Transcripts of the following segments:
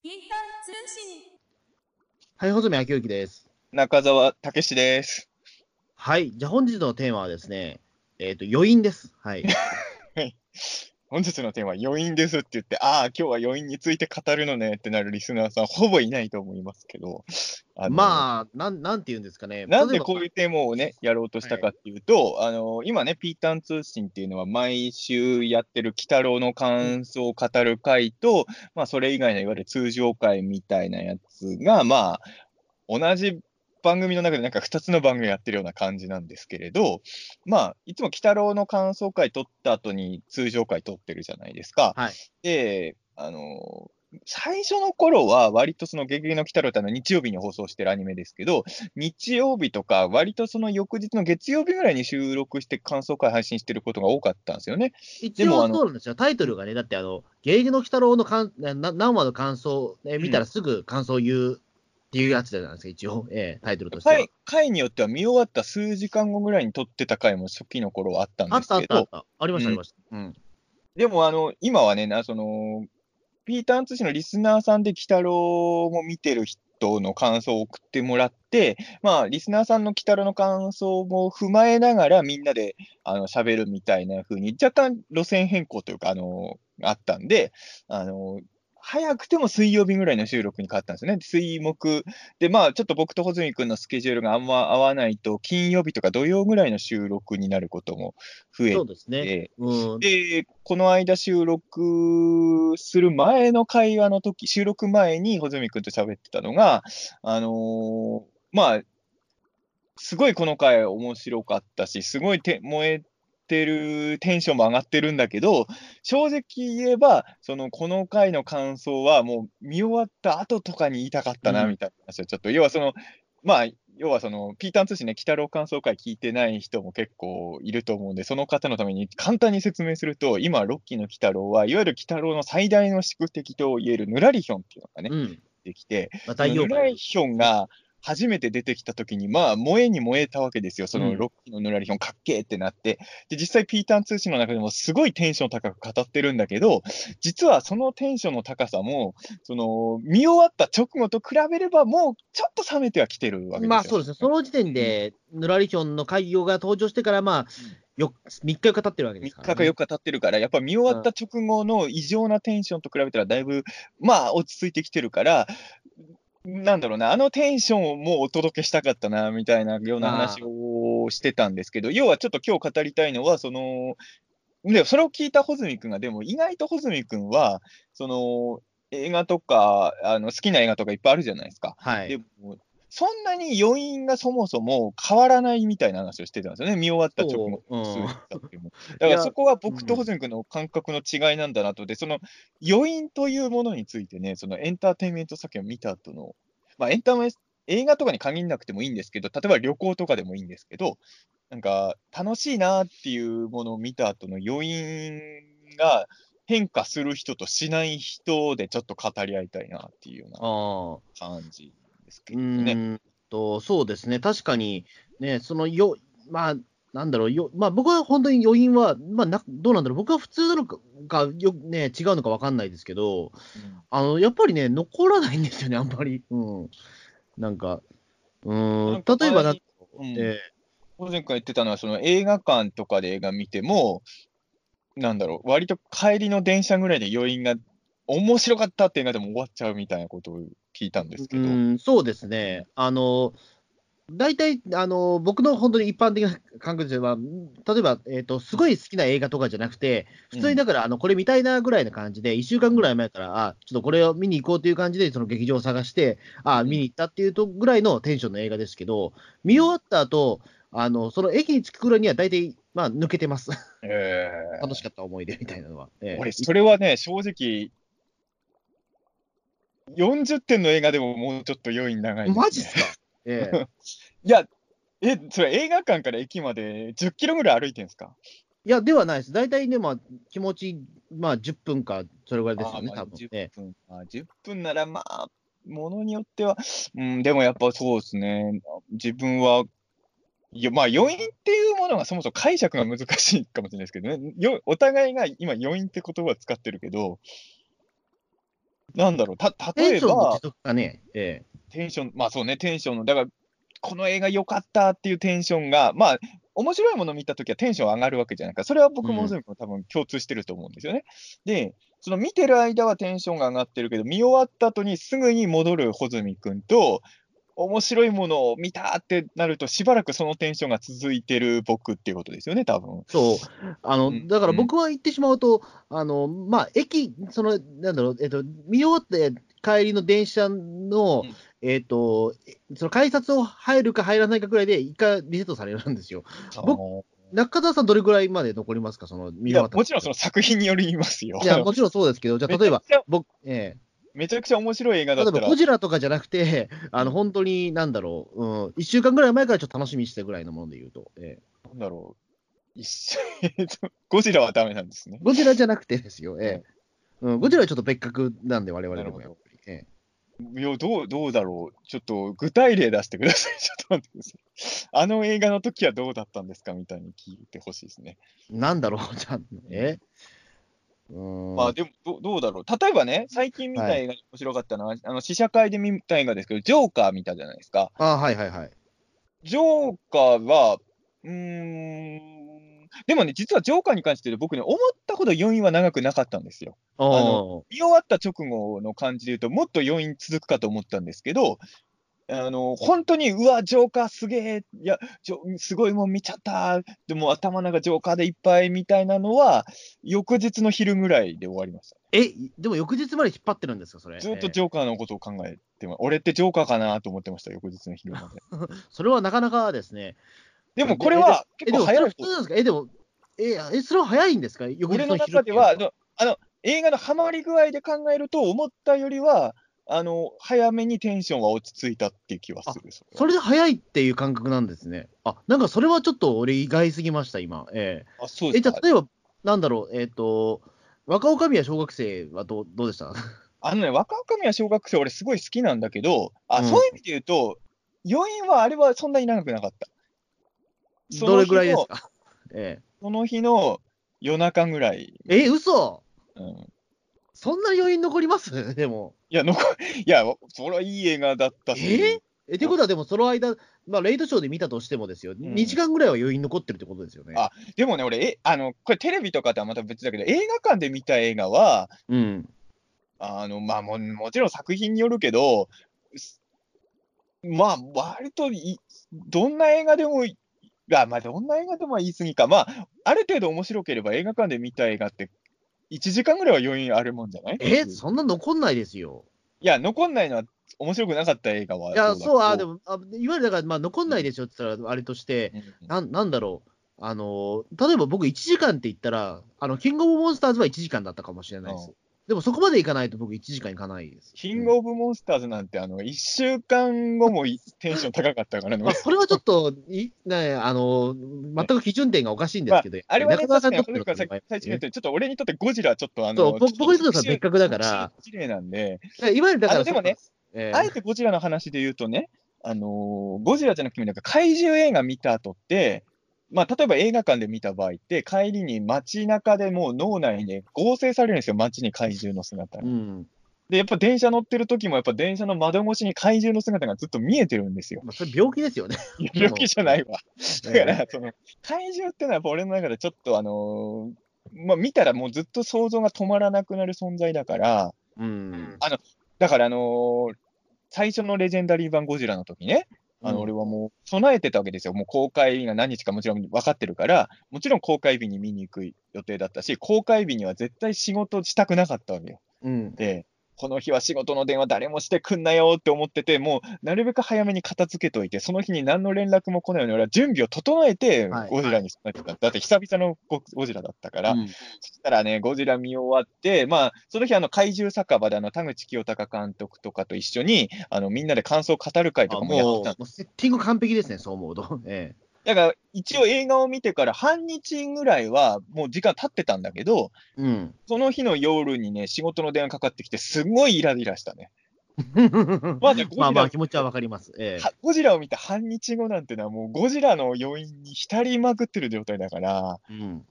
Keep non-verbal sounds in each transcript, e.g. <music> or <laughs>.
ピーター通信。はい、穂積昭之です。中澤武史です。はい、じゃあ本日のテーマはですね、えっ、と、余韻です。はい。<laughs> 本日のテーマは余韻ですって言って、ああ、今日は余韻について語るのねってなるリスナーさん、ほぼいないと思いますけど、あのまあ、なん、なんて言うんですかね。なんでこういうテーマをね、やろうとしたかっていうと、あの、今ね、ピータン通信っていうのは毎週やってる鬼太郎の感想を語る会と、まあ、それ以外のいわゆる通常会みたいなやつが、まあ、同じ番組の中でなんか2つの番組やってるような感じなんですけれど、まあ、いつも鬼太郎の感想会撮った後に通常会撮ってるじゃないですか。はい。で、あの、最初の頃は割とそのゲゲゲの鬼太郎ってあの日曜日に放送してるアニメですけど、日曜日とか割とその翌日の月曜日ぐらいに収録して感想会配信してることが多かったんですよね。一応そうなんですよ。タイトルがね、だってあの、ゲーゲの鬼太郎のかんな何話の感想、えー見たらすぐ感想を言うっていうやつじゃないですか、一応、<laughs> えータイトルとしては。回回によっては見終わった数時間後ぐらいに撮ってた回も初期の頃はあったんあですけどあったあっ、た。ありました、うんありました。うん。でもあの、今はね、なその、ピーターン通信のリスナーさんで鬼太郎も見てる人の感想を送ってもらって、まあ、リスナーさんの鬼太郎の感想も踏まえながら、みんなであの喋るみたいな風に、若干路線変更というか、あの、あったんで、あの、早くても水曜日ぐらいの収録に変わったんですよね。水木。で、まあ、ちょっと僕と穂積君のスケジュールがあんま合わないと、金曜日とか土曜ぐらいの収録になることも増えそうですね。て、うん。で、この間収録する前の会話の時、収録前に穂積君と喋ってたのが、あのーまあ、すごいこの回面白かったし、すごいて燃えてる、テンションも上がってるんだけど、正直言えば、その、この回の感想はもう見終わった後とかに言いたかったな、うんみたいな話をちょっと、要はその、まあ、要はその、ピーターン通信ね、鬼太郎感想会聞いてない人も結構いると思うんで、その方のために簡単に説明すると、今、ロッキーの鬼太郎は、いわゆる鬼太郎の最大の宿敵と言えるヌラリヒョンっていうのがね、うん。できて、まヌラリヒョンが初めて出てきたときに、まあ、燃えに燃えたわけですよ。そのうんロッキーのヌラリヒョン、かっけーってなって。で、実際、ピーターン通信の中でもすごいテンション高く語ってるんだけど、実はそのテンションの高さも、その、見終わった直後と比べれば、もうちょっと冷めてはきてるわけですよ。まあそうですね、その時点で、ヌラリヒョンの開業が登場してから、まあ、よ3日か経ってるわけです3から、日か4日経ってるから、やっぱ見終わった直後の異常なテンションと比べたら、だいぶ、まあ、落ち着いてきてるから、なんだろうな、あのテンションをもうお届けしたかったな、みたいなような話をしてたんですけど、要はちょっと今日語りたいのは、その、でそれを聞いた穂積君が、でも意外と穂積君は、その、映画とか、あの好きな映画とかいっぱいあるじゃないですか。はい。でも、そんなに余韻がそもそも変わらないみたいな話をしてたんですよね、見終わった直後そううん。だからそこは僕と穂積君の感覚の違いなんだなと。で、その余韻というものについてね、そのエンターテインメント作品を見た後の、まあエンタメ、映画とかに限らなくてもいいんですけど、例えば旅行とかでもいいんですけど、なんか楽しいなっていうものを見た後の余韻が変化する人としない人でちょっと語り合いたいなっていうような。感じですけうどね。ーんと、そうですね、確かに、ね、そのよ、まあ、なんだろう、よまあ、僕は本当に余韻は、まあな、どうなんだろう、僕は普通なのかかよ、ね、違うのか分かんないですけど、あのやっぱりね、残らないんですよね、あんまり。うん、なんか、うーん、例えばな、うん。え小泉君が言ってたのは、その映画館とかで映画見ても、なんだろう、割と帰りの電車ぐらいで余韻が、面白かったって映画でも終わっちゃうみたいなことを聞いたんですけど、うん、そうですね、あの、大体、あの、僕の本当に一般的な感覚では、例えば、えっ、と、すごい好きな映画とかじゃなくて、普通にだから、あの、これ見たいなぐらいな感じで、1週間ぐらい前から、あ、ちょっとこれを見に行こうという感じで、その劇場を探して、あ、見に行ったっていうとぐらいのテンションの映画ですけど、見終わった後、あの、その駅に着く頃には大体、まあ、抜けてます。えー。<laughs> 楽しかった思い出みたいなのは。ええ。俺、それはね、正直、40点の映画でももうちょっと余韻長いね、マジっすか？ええ。<laughs> いや、え、それ映画館から駅まで10キロぐらい歩いてんすか？いや、ではないです。大体ね、まあ、気持ち、まあ、10分か、それぐらいですよね、多分。え10分、あ10分ならまあ、ものによっては、うん、でもやっぱそうですね、自分は、いやまあ余韻っていうものがそもそも解釈が難しいかもしれないですけどね、よお互いが今余韻って言葉を使ってるけど、なんだろうたテン例えばションの持、続がね、えテンション、まあそうね、テンションの、だから、この映画良かったっていうテンションが、まあ、面白いもの見たときはテンション上がるわけじゃないか。それは僕も多分共通してると思うんですよね。で、その見てる間はテンションが上がってるけど、見終わった後にすぐに戻る穂積君と、面白いものを見たってなると、しばらくそのテンションが続いてる僕っていうことですよね、多分。そう、あの、うんだから僕は言ってしまうと、あの、まあ、駅、その、なんだろう、えっと、見終わって帰りの電車の、うんえっと、えその改札を入るか入らないかぐらいで、一回リセットされるんですよ。僕中澤さん、どれぐらいまで残りますか、その、見終わったもちろんその作品によりますよ。いや、もちろんそうですけど、じゃあ、例えば僕、えめちゃくちゃ面白い映画え例えば、だったらゴ、ジラとかじゃなくて、あの、本当に、なんだろう、うん、一週間ぐらい前からちょっと楽しみにしてたぐらいのもので言うと、ええなんだろう、<laughs> ゴジラはダメなんですね。ゴジラじゃなくてですよ、ええうん、ゴジラはちょっと別格なんで、我々でもやっぱり。ええいや、どう、どうだろう。ちょっと具体例出してください。ちょっと待ってください。あの映画の時はどうだったんですか？みたいに聞いてほしいですね。なんだろう、じゃあ、え。まあでもど、どうだろう。例えばね、最近見た映画で面白かったのは、あの試写会で見た映画ですけど、ジョーカー見たじゃないですか。あはいはいはい。ジョーカーは、うーん、でもね、実はジョーカーに関して言うと僕ね、思ったほど余韻は長くなかったんですよ。あの見終わった直後の感じで言うと、もっと余韻続くかと思ったんですけど、あの、本当に、うわ、ジョーカーすげえ、いや、ジョすごいもん見ちゃった、でも頭の中ジョーカーでいっぱいみたいなのは、翌日の昼ぐらいで終わりました。え、でも翌日まで引っ張ってるんですか、それ？ずっとえジョーカーのことを考えてま、俺ってジョーカーかなと思ってました、翌日の昼まで。え <laughs> それはなかなかですね。でもこれは結構早いえ、でも、え、えそれは早いんですか？翌日俺のの昼中では、あのあの映画のハマり具合で考えると、思ったよりは、あの早めにテンションは落ち着いたっていう気はする。それはそれで早いっていう感覚なんですね。あ、なんかそれはちょっと俺意外すぎました、今。えあ、そうええ、ですか。じゃあ例えば、なんだろう、えっ、と、若女将は小学生はどうどうでした？<laughs> あのね、若女将は小学生、俺すごい好きなんだけど、あ、うんそういう意味で言うと、余韻はあれはそんなに長くなかった。どれぐらいですか？<laughs> えその日の夜中ぐらい。ええ、嘘うん、そんな余韻残ります？<laughs> でも。いや、のこ <laughs> いや、それはいい映画だったし。え？え、ってことは、でもその間、まあ、レイトショーで見たとしてもですよ、2時間ぐらいは余韻残ってるってことですよね。あでもね、俺、えあの、これテレビとかとはまた別だけど、映画館で見た映画は、うん。あの、まあも、もちろん作品によるけど、すまあ、割とい、どんな映画でもあ、まあ、どんな映画でも言い過ぎか。まあ、ある程度面白ければ映画館で見た映画って、1時間ぐらいは余韻あるもんじゃない？え、いそんな残んないですよ。や、残んないのは面白くなかった映画は。いや、そう、あ、でも、も、あいわゆるだから、まあ、残んないですよって言ったら、あれとして、うんなんなんだろう。あの、例えば僕1時間って言ったら、あの、キングオブモンスターズは1時間だったかもしれないです。でもそこまでいかないと僕1時間いかないです。キングオブモンスターズなんて、あの、1週間後もいテンション高かったからね。まあ、それはちょっと、いね、あの、全く基準点がおかしいんですけど、あれはね、中澤さんにとってちょっと俺にとってゴジラはちょっとあの、そう僕僕にとっては別格だから、特殊事例なんで、いわゆるだから、でもねえー。あえてゴジラの話で言うとね、あのーゴジラじゃなくてもなんか怪獣映画見た後って、まあ、例えば映画館で見た場合って、帰りに街中でもう脳内に合成されるんですよ、街に怪獣の姿が。うん。で、やっぱ電車乗ってる時も、やっぱ電車の窓越しに怪獣の姿がずっと見えてるんですよ。まあ、それ病気ですよね。病気じゃないわ。<laughs> だかえら、その、怪獣ってのはやっぱ俺の中でちょっとあのーまあ、見たらもうずっと想像が止まらなくなる存在だから、ーうん。だからあのー最初のレジェンダリー版ゴジラの時ね、あの、うん俺はもう備えてたわけですよ。もう公開日が何日かもちろん分かってるから、もちろん公開日に見に行く予定だったし、公開日には絶対仕事したくなかったわけよ。うん。で、この日は仕事の電話誰もしてくんなよって思ってて、もうなるべく早めに片付けといて、その日に何の連絡も来ないように俺は準備を整えてはい。ゴジラに備えてた。だって久々のゴゴジラだったから、うん。そしたらね、ゴジラ見終わって、まあ、その日、あの、怪獣酒場で、あの、田口清隆監督とかと一緒に、あの、みんなで感想を語る会とあかもやってたもうセッティング完璧ですね、そう思うと。<laughs> えだから、一応映画を見てから半日ぐらいは、もう時間経ってたんだけど、えうん。その日の夜にね、仕事の電話かかってきて、すごいイライラしたね。<laughs> まあねゴジラまあまあ、気持ちはわかります。ええはゴジラを見た半日後なんてのは、もうゴジラの余韻に浸りまくってる状態だから、うん。うん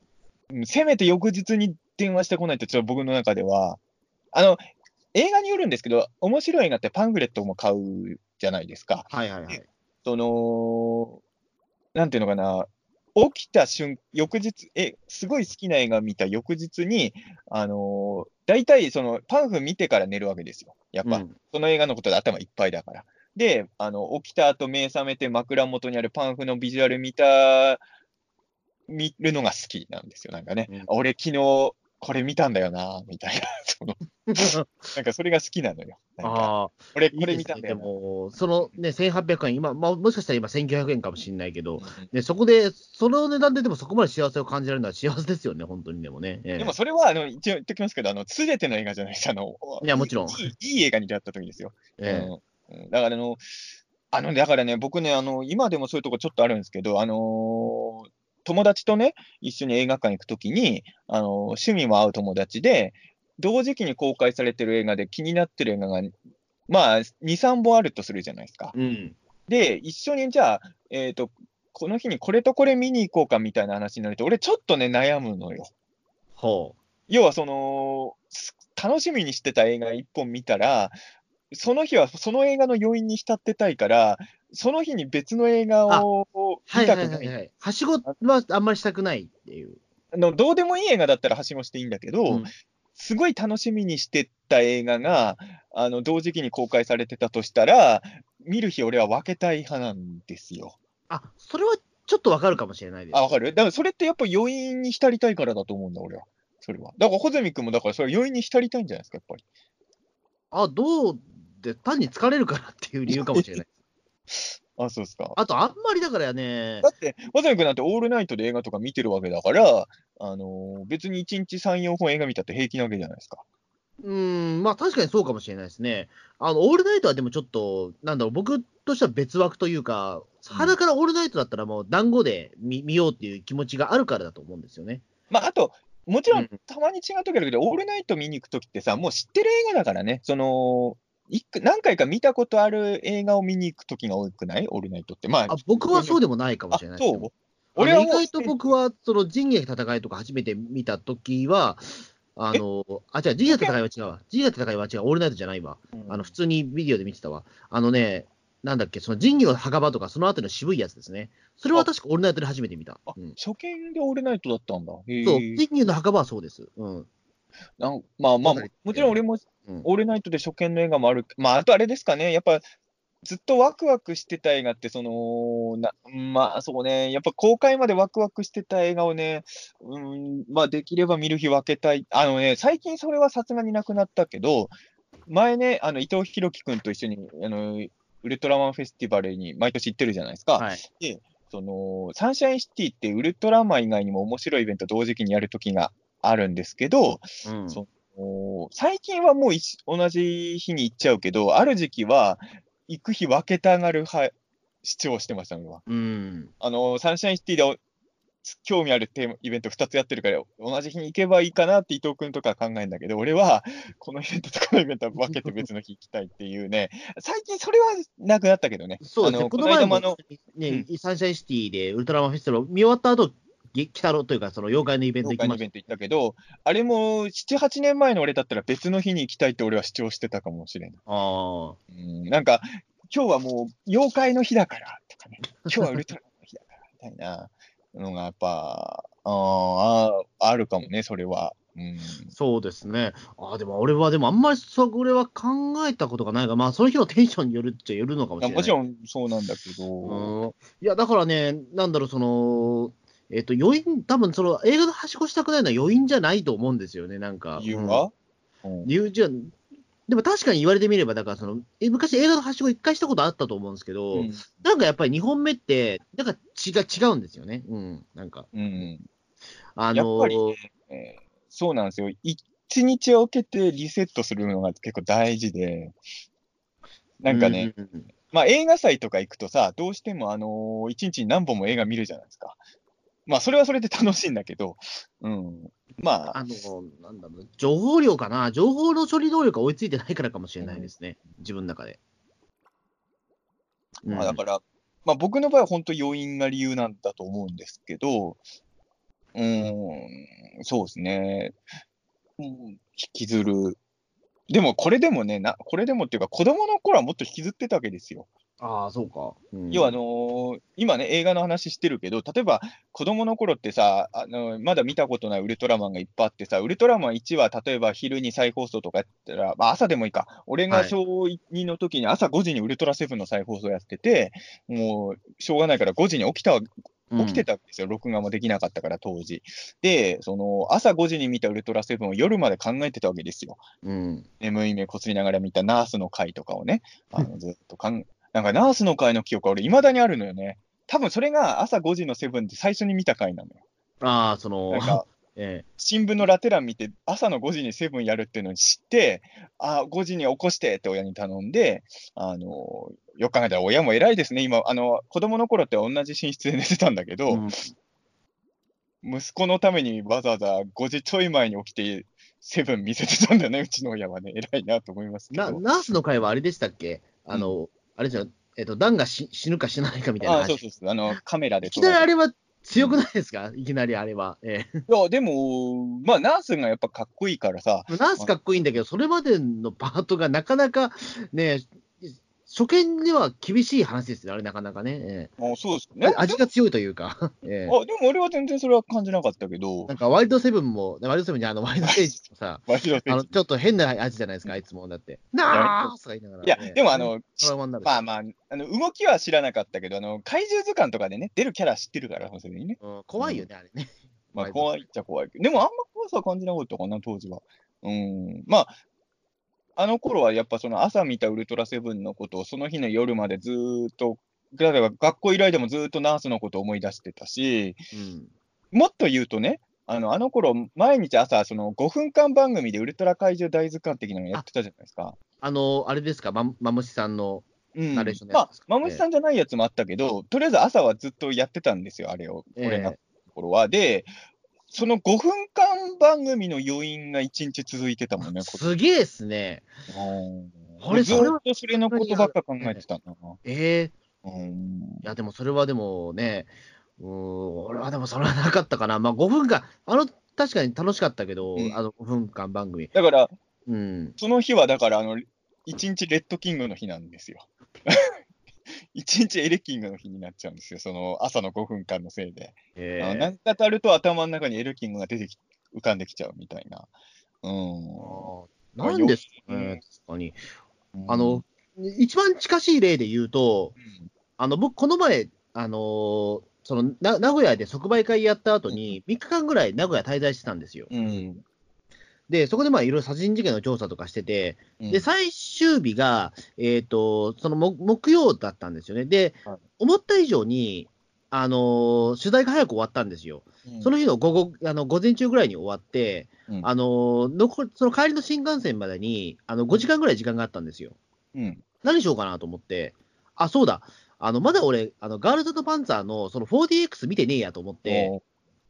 せめて翌日に電話してこないと、ちょっと僕の中では、あの、映画によるんですけど、面白い映画ってパンフレットも買うじゃないですか。はいはいはい。その、なんていうのかな、起きた瞬、翌日、え、すごい好きな映画見た翌日に、あのー大体そのパンフ見てから寝るわけですよ。やっぱ、うんその映画のことで頭いっぱいだから。で、あの、起きた後目覚めて枕元にあるパンフのビジュアル見た、見るのが好きなんですよ。なんかね、うん俺昨日これ見たんだよな、みたいな。<laughs> その、なんかそれが好きなのよ。ああ、これですね。で見たんだよな。も、そのね、1800円、今、まあ、もしかしたら今1900円かもしれないけど、うんね、そこで、その値段ででもそこまで幸せを感じられるのは幸せですよね、本当にでもね。ええでもそれは、あの、一応言っておきますけど、あの、すべての映画じゃないです。あの、いやもちろんいいいい映画に出会った時ですよ。ええうんうんだからあの、あの、だからね、僕ね、あの、今でもそういうとこちょっとあるんですけど、あのー友達とね、一緒に映画館行くときに、あのー趣味も合う友達で、同時期に公開されてる映画で気になってる映画が、まあ、2、3本あるとするじゃないですか。うん。で、一緒にじゃあ、えっ、と、この日にこれとこれ見に行こうかみたいな話になると、俺ちょっとね、悩むのよ。ほ要はその、す楽しみにしてた映画一本見たら、その日はその映画の余韻に浸ってたいから、その日に別の映画を見たくない。いはいはい。はしごはあんまりしたくないっていう。あのどうでもいい映画だったらはしごしていいんだけど、うんすごい楽しみにしてた映画が、あの同時期に公開されてたとしたら、見る日俺は分けたい派なんですよ。あ、それはちょっとわかるかもしれないです。あ、わかる？だからそれってやっぱ余韻に浸りたいからだと思うんだ、俺は。それは。だから、穂積君もだからそれ余韻に浸りたいんじゃないですか、やっぱり。あ、どうで、単に疲れるから <laughs> っていう理由かもしれない。<laughs> あ、そうですか。あと、あんまりだからねだ、って、穂積君なんてオールナイトで映画とか見てるわけだから、あのー別に1日3、4本映画見たって平気なわけじゃないですか。うーん、まあ確かにそうかもしれないですね。あの、オールナイトはでもちょっと、なんだろう、僕としては別枠というか、鼻からオールナイトだったらもう団子で見見ようっていう気持ちがあるからだと思うんですよね。まあ、あと、もちろうんんたまに違う時あるけど、オールナイト見に行く時ってさ、もう知ってる映画だからね、その、何回か見たことある映画を見に行く時が多くない？オールナイトって。まあ、あ僕はそうでもないかもしれないですあそう？俺は意外と僕は、その仁義戦いとか初めて見たときは、あの、あ、違う、仁義戦いは違うわ。仁義戦いは違う、オールナイトじゃないわ。あの、普通にビデオで見てたわ。あのね、なんだっけ、その仁義の墓場とか、その後の渋いやつですね。それは確かオールナイトで初めて見た。あうん、初見でオールナイトだったんだ。へそう、え仁義の墓場はそうです。うん。なんまあまあもちろん俺もうんオールナイトで初見の映画もある。まあ、あとあれですかね、やっぱ、ずっとワクワクしてた映画って、その、なまあ、そうね、やっぱ公開までワクワクしてた映画をね、うん、まあ、できれば見る日分けたい。あのね、最近それはさすがになくなったけど、前ね、あの、伊藤博樹君と一緒に、あの、ウルトラマンフェスティバルに毎年行ってるじゃないですか。はい。その、サンシャインシティってウルトラマン以外にも面白いイベント同時期にやるときがあるんですけど、うん。そうお最近はもう一同じ日に行っちゃうけど、ある時期は行く日分けたがる派主張してました、俺は。うん。あの、サンシャインシティでお興味あるテーマイベント2つやってるから、同じ日に行けばいいかなって伊藤君とか考えるんだけど、俺はこのイベントとこのイベントは分けて別の日行きたいっていうね、最近それはなくなったけどね。そうですね。あのここの前もの間もあの、ね、サンシャインシティでウルトラマンフェスティバル見終わった後、げ北郎というか、その妖怪のイベント行きまし東海のイベント行ったけど、あれも7、8年前の俺だったら別の日に行きたいって俺は主張してたかもしれない。た。ああ。うん、なんか、今日はもう妖怪の日だからとかね、今日はウルトラの日だからみたいなのがやっぱ、あーあるかもね、それは。うん、そうですね。ああ、でも俺は、でもあんまりそれは考えたことがないが、まあ、その日のテンションによるっちゃよるのかもしれない。もちろんそうなんだけど、うん。いや、だからね、なんだろう、その、えっ、と、余韻、多分その映画のはしごしたくないのは余韻じゃないと思うんですよね、なんか。うん理由は、うん理由じゃ、でも確かに言われてみれば、だからその、え昔映画のはしご一回したことあったと思うんですけど、うんなんかやっぱり2本目って、なんか違う違うんですよね。うん。なんか、うんあのやっぱりえーそうなんですよ。一日を受けてリセットするのが結構大事で、なんかね、うんうんうんまあ映画祭とか行くとさ、どうしてもあのー一日に何本も映画見るじゃないですか。まあそれはそれで楽しいんだけど、うん。まあ、あの、なんだろう、情報量かな、情報の処理能力が追いついてないからかもしれないですね、自分の中で。まあだから、まあ僕の場合は本当要因が理由なんだと思うんですけど、うーん、そうですね。うん引きずるでもこれでもねな、これでもっていうか、子供の頃はもっと引きずってたわけですよ。ああ、そうか。うん要はあのー今ね、映画の話してるけど、例えば子供の頃ってさ、あのーまだ見たことないウルトラマンがいっぱいあってさ、ウルトラマン1は例えば昼に再放送とかやったら、まあ、朝でもいいか、俺がはい小2の時に朝5時にウルトラセブンの再放送やってて、もうしょうがないから5時に起きたわ起きてたんですよ、録画もできなかったから、当時。で、その朝5時に見たウルトラセブンを夜まで考えてたわけですよ。うん。眠い目こすりながら見たナースの回とかをね、あのずっとかん、なんかナースの回の記憶は俺、いまだにあるのよね。多分それが朝5時のセブンで最初に見た回なのよ。ああ、そのなん、か <laughs> え新聞のラテ欄見て、朝の5時にセブンやるっていうのに知って、あ5時に起こしてって親に頼んで、あのよく考えたら親も偉いですね、今、あの子供の頃って同じ寝室で寝てたんだけえど、うん息子のためにわざわざ5時ちょい前に起きて、セブン見せてたんだね、うちの親はね、偉いなと思いますけど。なナースの会はあれでしたっけ？あの、あれじゃん、えっと、ダンがし死ぬか死なないかみたいなあ話。そうそうそう、あのカメラでいきなりあれは強くないですか、いきなりあれは。ええ。いや、でも、まあ、ナースがやっぱかっこいいからさ、ナースかっこいいんだけど、それまでのパートがなかなかね、初見では厳しい話ですよ、あれなかなかね。えあそうですえね。味が強いというか、<laughs> ええあでも俺は全然それは感じなかったけどな、んかワイルドセブンも、ワイルドセブンじゃあのワイルドステージもさ、ちょっと変な味じゃないですか、あいつも。だって、ナースとか言いながら。いやええ、でもあ、の、まあまあ、あの動きは知らなかったけど、あの怪獣図鑑とかでね、出るキャラ知ってるから、それにね。うん怖いよね、あれね。まあ、怖いっちゃ怖いけど、でもあんま怖さは感じなかったかな、当時は。うん。まあ、あの頃はやっぱその朝見たウルトラセブンのことをその日の夜までずーっと、例えば学校以来でもずーっとナースのことを思い出してたし、うん。もっと言うとね、あのあの頃毎日朝、その5分間番組でウルトラ怪獣大図鑑的なのやってたじゃないですか。あの、あれですか、ま、まむしさんの。うんナレーションのまあやつです、かマムシさんじゃないやつもあったけど、とりあえず朝はずっとやってたんですよ、あれを、俺がえ頃は。で、その5分間番組の余韻が1日続いてたもんね、こ <laughs> すげえっすね。うんあれずっとそれのことばっか考えてたな。ええうんいや、でもそれはでもね、うーん、俺はでもそれはなかったかな。まあ5分間、あの、確かに楽しかったけど、うんあの5分間番組。だから、うん。その日はだから、あの、1日レッドキングの日なんですよ。<laughs> 1日エレキングの日になっちゃうんですよ、その朝の5分間のせいで。ええあのなんかたると頭の中にエレキングが出てき、浮かんできちゃうみたいな。うん。なんですかうんね、確かに。あの、一番近しい例で言うと、うんあの、僕、この前、あのーそのな名古屋で即売会やった後に、3日間ぐらい名古屋滞在してたんですよ。うん。で、そこでまあいろいろ殺人事件の調査とかしてて、うんで、最終日が、えっ、と、その木木曜だったんですよね。で、はい思った以上に、あのー取材が早く終わったんですよ。その日の午後、あの午前中ぐらいに終わって、うんあのー残りその帰りの新幹線までにあの5時間ぐらい時間があったんですよ。うん。何しようかなと思って、あ、そうだ、あのまだ俺、あのガールズパンツァーのその 4DX 見てねえやと思って、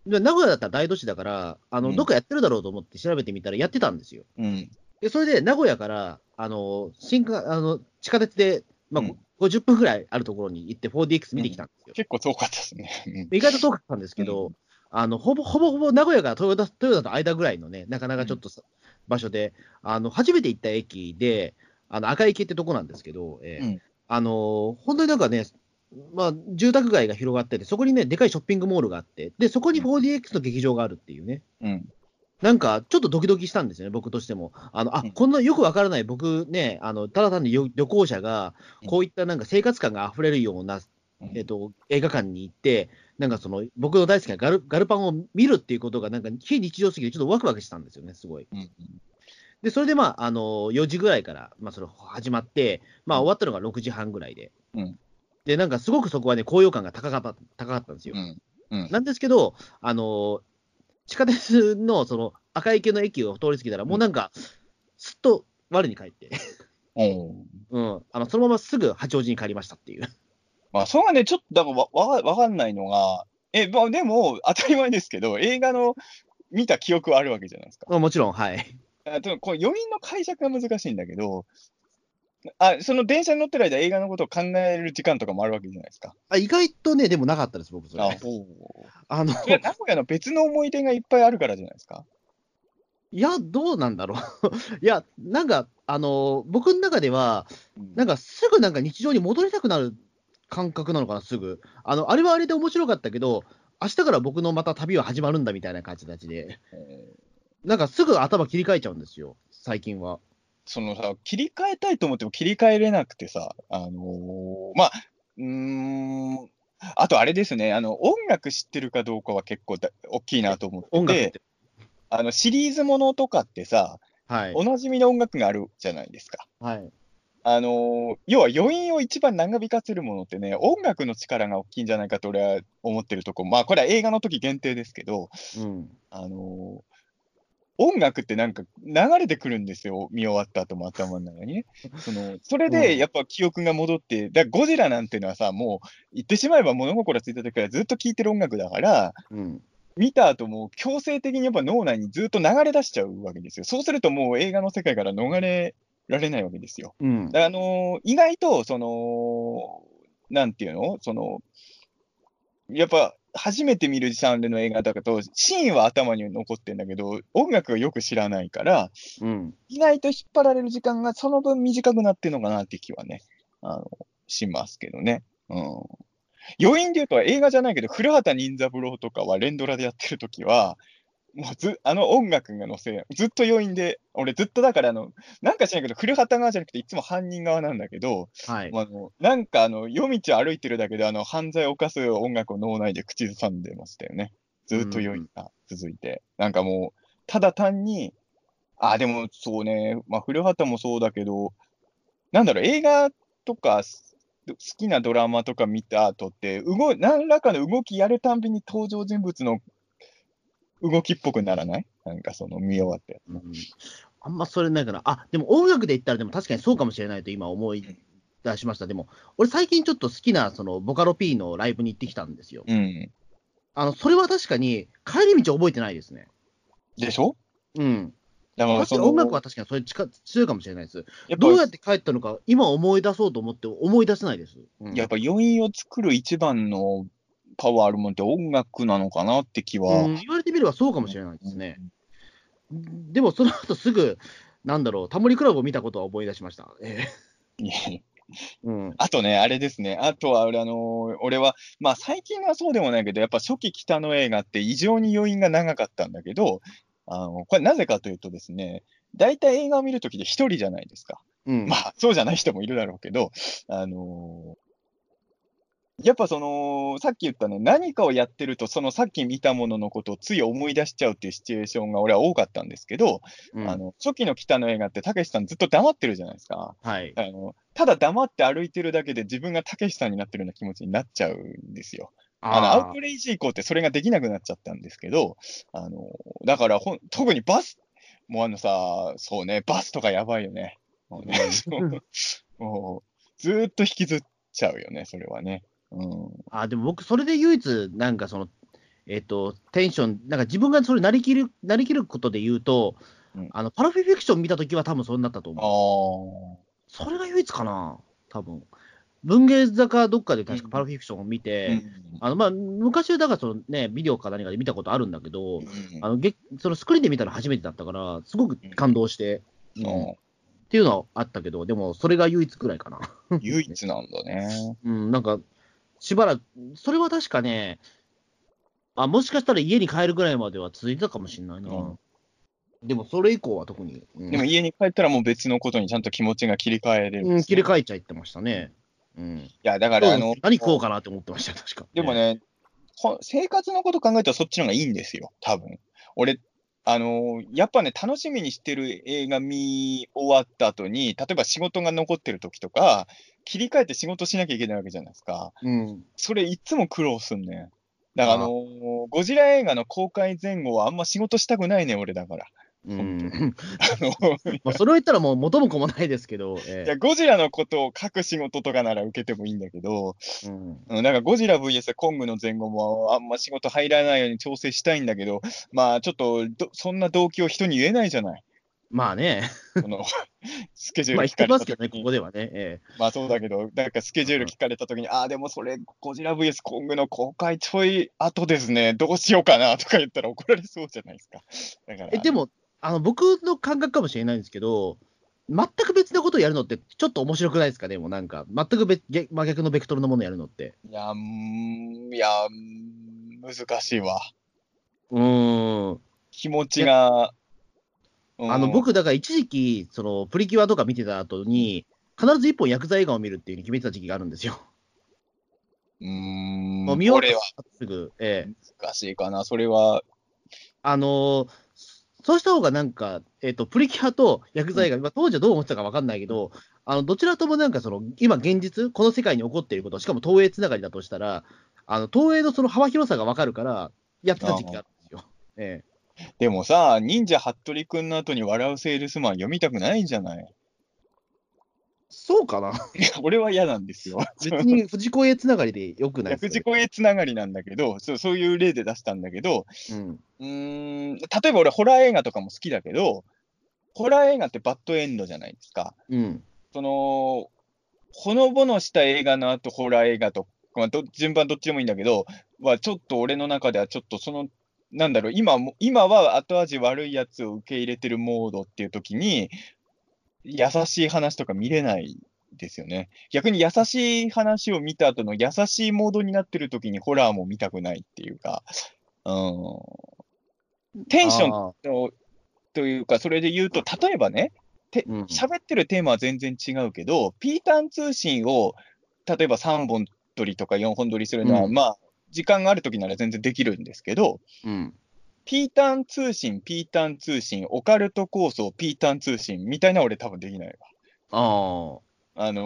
名古屋だったら大都市だから、あのうんどっかやってるだろうと思って調べてみたら、やってたんですよ。うん。で、それで名古屋から、あの、新幹、あの、地下鉄で、まあ、うん50分ぐらいあるところに行って 4DX 見てきたんですよ。結構遠かったですね。うん意外と遠かったんですけど、うあの、ほぼ、ほぼほぼ名古屋から豊田、豊田と間ぐらいのね、なかなかちょっとさ、場所で、あの、初めて行った駅で、あの、赤池ってとこなんですけど、えーうんあの、本当になんかね、まあ、住宅街が広がってて、そこにね、でかいショッピングモールがあって、で、そこに 4DX の劇場があるっていうね。うん。なんか、ちょっとドキドキしたんですよね、僕としても。あの、あうん、こんなよくわからない僕ね、あの、ただ単に旅旅行者が、こういったなんか生活感が溢れるような、うんえっと、映画館に行って、なんかその、僕の大好きなガルガルパンを見るっていうことが、なんか非日常すぎて、ちょっとワクワクしたんですよね、すごい。うんで、それでまあ、あの、4時ぐらいから、まあ、それ始まって、まあ、終わったのが6時半ぐらいで。うんで、なんかすごくそこはね、高揚感が高かった、高かったんですよ。うん。うん。なんですけど、あの地下鉄のその赤池の駅を通り過ぎたら、もうなんか、すっと我に返って、おー <laughs> うん、あのそのまますぐ八王子に帰りましたっていう。まあ、それがね、ちょっと、だからわ、わわかんないのが、え、まあ、でも、当たり前ですけど、映画の見た記憶はあるわけじゃないですか。まあもちろん、はい。あでもこう余韻の解釈が難しいんだけど、あその電車に乗ってる間、映画のことを考える時間とかもあるわけじゃないですか。あ意外とね、でもなかったです、僕、それ。あのそれは名古屋の別の思い出がいっぱいあるからじゃないですか。いや、どうなんだろう。<laughs> いや、なんか、あの、僕の中では、なんかすぐなんか日常に戻りたくなる感覚なのかな、すぐ。あの、あれはあれで面白かったけど、明日から僕のまた旅は始まるんだみたいな感じで、えーなんかすぐ頭切り替えちゃうんですよ、最近は。そのさ、切り替えたいと思っても切り替えれなくてさ、あのーまあ、うーん、あとあれですね、あの、音楽知ってるかどうかは結構だ大きいなと思ってて、音楽。あの、シリーズものとかってさ、はい。おなじみの音楽があるじゃないですか。はい。あのー要は余韻を一番長引かせるものってね、音楽の力が大きいんじゃないかと俺は思ってるとこ、まあこれは映画の時限定ですけど、うん。あのー音楽ってなんか流れてくるんですよ、見終わった後も頭の中にね。そのそれうんでやっぱ記憶が戻って、だゴジラなんてのはさ、もう言ってしまえば物心ついた時からずっと聴いてる音楽だから、うん。見た後も強制的にやっぱ脳内にずっと流れ出しちゃうわけですよ。そうするともう映画の世界から逃れられないわけですよ。うんだか。らあのー意外と、その、なんていうの？その、やっぱ、初めて見るジャンルの映画だと、シーンは頭に残ってんだけど、音楽をよく知らないから、うん。意外と引っ張られる時間がその分短くなってるのかなって気はね、あの、しますけどね。うん。余韻で言うと映画じゃないけど、古畑任三郎とかは連ドラでやってる時は、もうず、あの音楽が乗せ、ずっと余韻で、俺ずっとだからあの、なんか知らないけど、古畑側じゃなくていつも犯人側なんだけど、はい。あのなんかあの夜道を歩いてるだけであの犯罪を犯す音楽を脳内で口ずさんでましたよね。ずっと余韻が続いて。なんかもう、ただ単に、あ、でもそうね、まあ古畑もそうだけど、なんだろう、映画とかす好きなドラマとか見た後って、動い何らかの動きやるたんびに登場人物の動きっぽくならない？なんかその見終わって。うんあんまそれないかな。あ、でも音楽で言ったら、でも確かにそうかもしれないと今思い出しました。でも、俺最近ちょっと好きな、その、ボカロ P のライブに行ってきたんですよ。うん。あの、それは確かに、帰り道覚えてないですね。でしょ？うん。だから確かに音楽は確かにそれ近強いかもしれないです。どうやって帰ったのか、今思い出そうと思って思い出せないです。うんやっぱ余韻を作る一番のパワーあるもんって音楽なのかなって気は。うん、言われてみればそうかもしれないですね。でもその後すぐ、なんだろう、タモリクラブを見たことは思い出しました。えいええうん。あとね、あれですね。あとは、俺、あのー俺は、まあ最近はそうでもないけど、やっぱ初期北の映画って異常に余韻が長かったんだけど、あの、これなぜかというとですね、大体映画を見るときで一人じゃないですか。うん。まあ、そうじゃない人もいるだろうけど、あのーやっぱその、さっき言ったね、何かをやってると、そのさっき見たもののことをつい思い出しちゃうっていうシチュエーションが俺は多かったんですけど、うんあの、初期の北の映画って、たけしさんずっと黙ってるじゃないですか。はい。あの、ただ黙って歩いてるだけで自分がたけしさんになってるような気持ちになっちゃうんですよ。あの、アウトレイジ以降ってそれができなくなっちゃったんですけど、あの、だからほん、特にバス、もうあのさ、そうね、バスとかやばいよね。もうね、もうずーっと引きずっちゃうよね、それはね。うん。あでも僕、それで唯一、なんかその、えっ、と、テンション、なんか自分がそれなりきる、なりきることで言うと、うんあの、パラフィフィクション見たときは多分そうなったとあ思う。あ。それが唯一かな、多分文芸坂どっかで確かパラフィフィクションを見て、うんあのまあ、昔はだからその、ね、ビデオか何かで見たことあるんだけど、うんあのげそのスクリーンで見たの初めてだったから、すごく感動して、うんうんっていうのはあったけど、でもそれが唯一くらいかな。唯一なんだね。うん、なんか、しばらく、それは確かね、あ、もしかしたら家に帰るぐらいまでは続いてたかもしれないな。うんでも、それ以降は特に、うんでも家に帰ったらもう別のことにちゃんと気持ちが切り替えれるんうん、切り替えちゃいってましたね。うん。いや、だから、あの、何食おうかなって思ってました、確か。でもね、ほ生活のこと考えたらそっちの方がいいんですよ、多分。俺、あのーやっぱね、楽しみにしてる映画見終わった後に、例えば仕事が残ってる時とか、切り替えて仕事しなきゃいけないわけじゃないですか。うん。それいつも苦労すんねん。だから、あのーゴジラ映画の公開前後はあんま仕事したくないねん、俺だから。うん。<laughs> あのまあ、それを言ったらもう元も子もないですけど、えいや、ゴジラのことを書く仕事とかなら受けてもいいんだけど、えうん。うん、なんかゴジラ VS コングの前後もあんま仕事入らないように調整したいんだけど、まあちょっとどそんな動機を人に言えないじゃない。まあね、そのスケジュール聞かれますけどね、た時に、ここではね。えまあそうだけど、なんかスケジュール聞かれた時に、ああ、でもそれゴジラ VS コングの公開ちょい後ですね、どうしようかなとか言ったら怒られそうじゃないですか。だからええ、でも、あの僕の感覚かもしれないんですけど、全く別なことをやるのって、ちょっと面白くないですか？ね、もうなんか、全く別逆真逆のベクトルのものをやるのって。いや、いや、難しいわ。うーん。気持ちが。うんあの、僕、だから一時期、そのプリキュアとか見てた後に、必ず一本ヤクザ映画を見るっていうふうに決めてた時期があるんですよ。うーん、もう見終わっこれはたらすぐ、ええ。難しいかな。それは、あのーそうした方がなんか、えっ、と、プリキュアとヤクザ映画、まあ当時はどう思ってたか分かんないけど、あの、どちらともなんかその、今現実、この世界に起こっていること、しかも東映つながりだとしたら、あの、東映のその幅広さが分かるから、やってた時期があるんですよ。ええ。でもさ、忍者ハットリくんの後に笑うセールスマン読みたくないじゃない。そうかな？いや俺は嫌なんですよ。別に藤子 A つながりでよくないです藤子 A つながりなんだけどそう、そういう例で出したんだけど、うん。ん、例えば俺、ホラー映画とかも好きだけど、ホラー映画ってバッドエンドじゃないですか。うん。その、ほのぼのした映画の後、ホラー映画と、まあ、ど順番どっちでもいいんだけど、はちょっと俺の中ではちょっとその、なんだろう、今も、今は後味悪いやつを受け入れてるモードっていう時に、優しい話とか見れないですよね。逆に優しい話を見た後の優しいモードになってる時にホラーも見たくないっていうか、うん。テンションとというか、それで言うと、例えばね、てうん喋ってるテーマは全然違うけど、ピータン通信を例えば3本撮りとか4本撮りするのは、うんまあ、時間があるときなら全然できるんですけど、うん。ピータン通信、ピータン通信、オカルト構想、ピータン通信みたいな俺多分できないわ。ああのー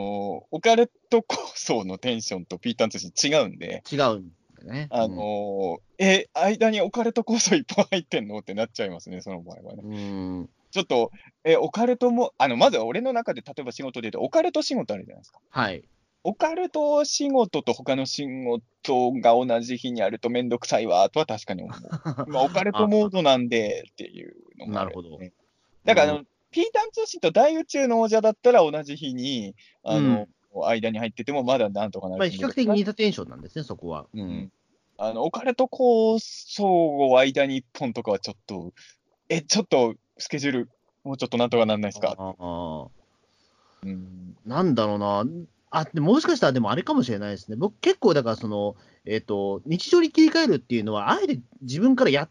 オカルト構想のテンションとピータン通信違うんで、あ、違うんだね。あのーえ、間にオカルト構想いっぱい入ってんのってなっちゃいますね、その場合はね。うん。ちょっと、え、オカルトも、あの、まずは俺の中で例えば仕事で言うと、オカルト仕事あるじゃないですか。はい。オカルト仕事と他の仕事が同じ日にあるとめんどくさいわとは確かに思う。まあ、オカルトモードなんでっていうのもあなるほどだからあの、ピータン通信と大宇宙の王者だったら同じ日に、あの、間に入っててもまだなんとかなるまあ、比較的似たテンションなんですね、そこは。ううんん。あの、オカルト構想を間に一本とかはちょっと、え、ちょっとスケジュール、もうちょっとなんとかなんないですか？ああうん。なんだろうな。あ、でももしかしたらでもあれかもしれないですね。僕結構だからその、えっ、と、日常に切り替えるっていうのは、あえて自分からや、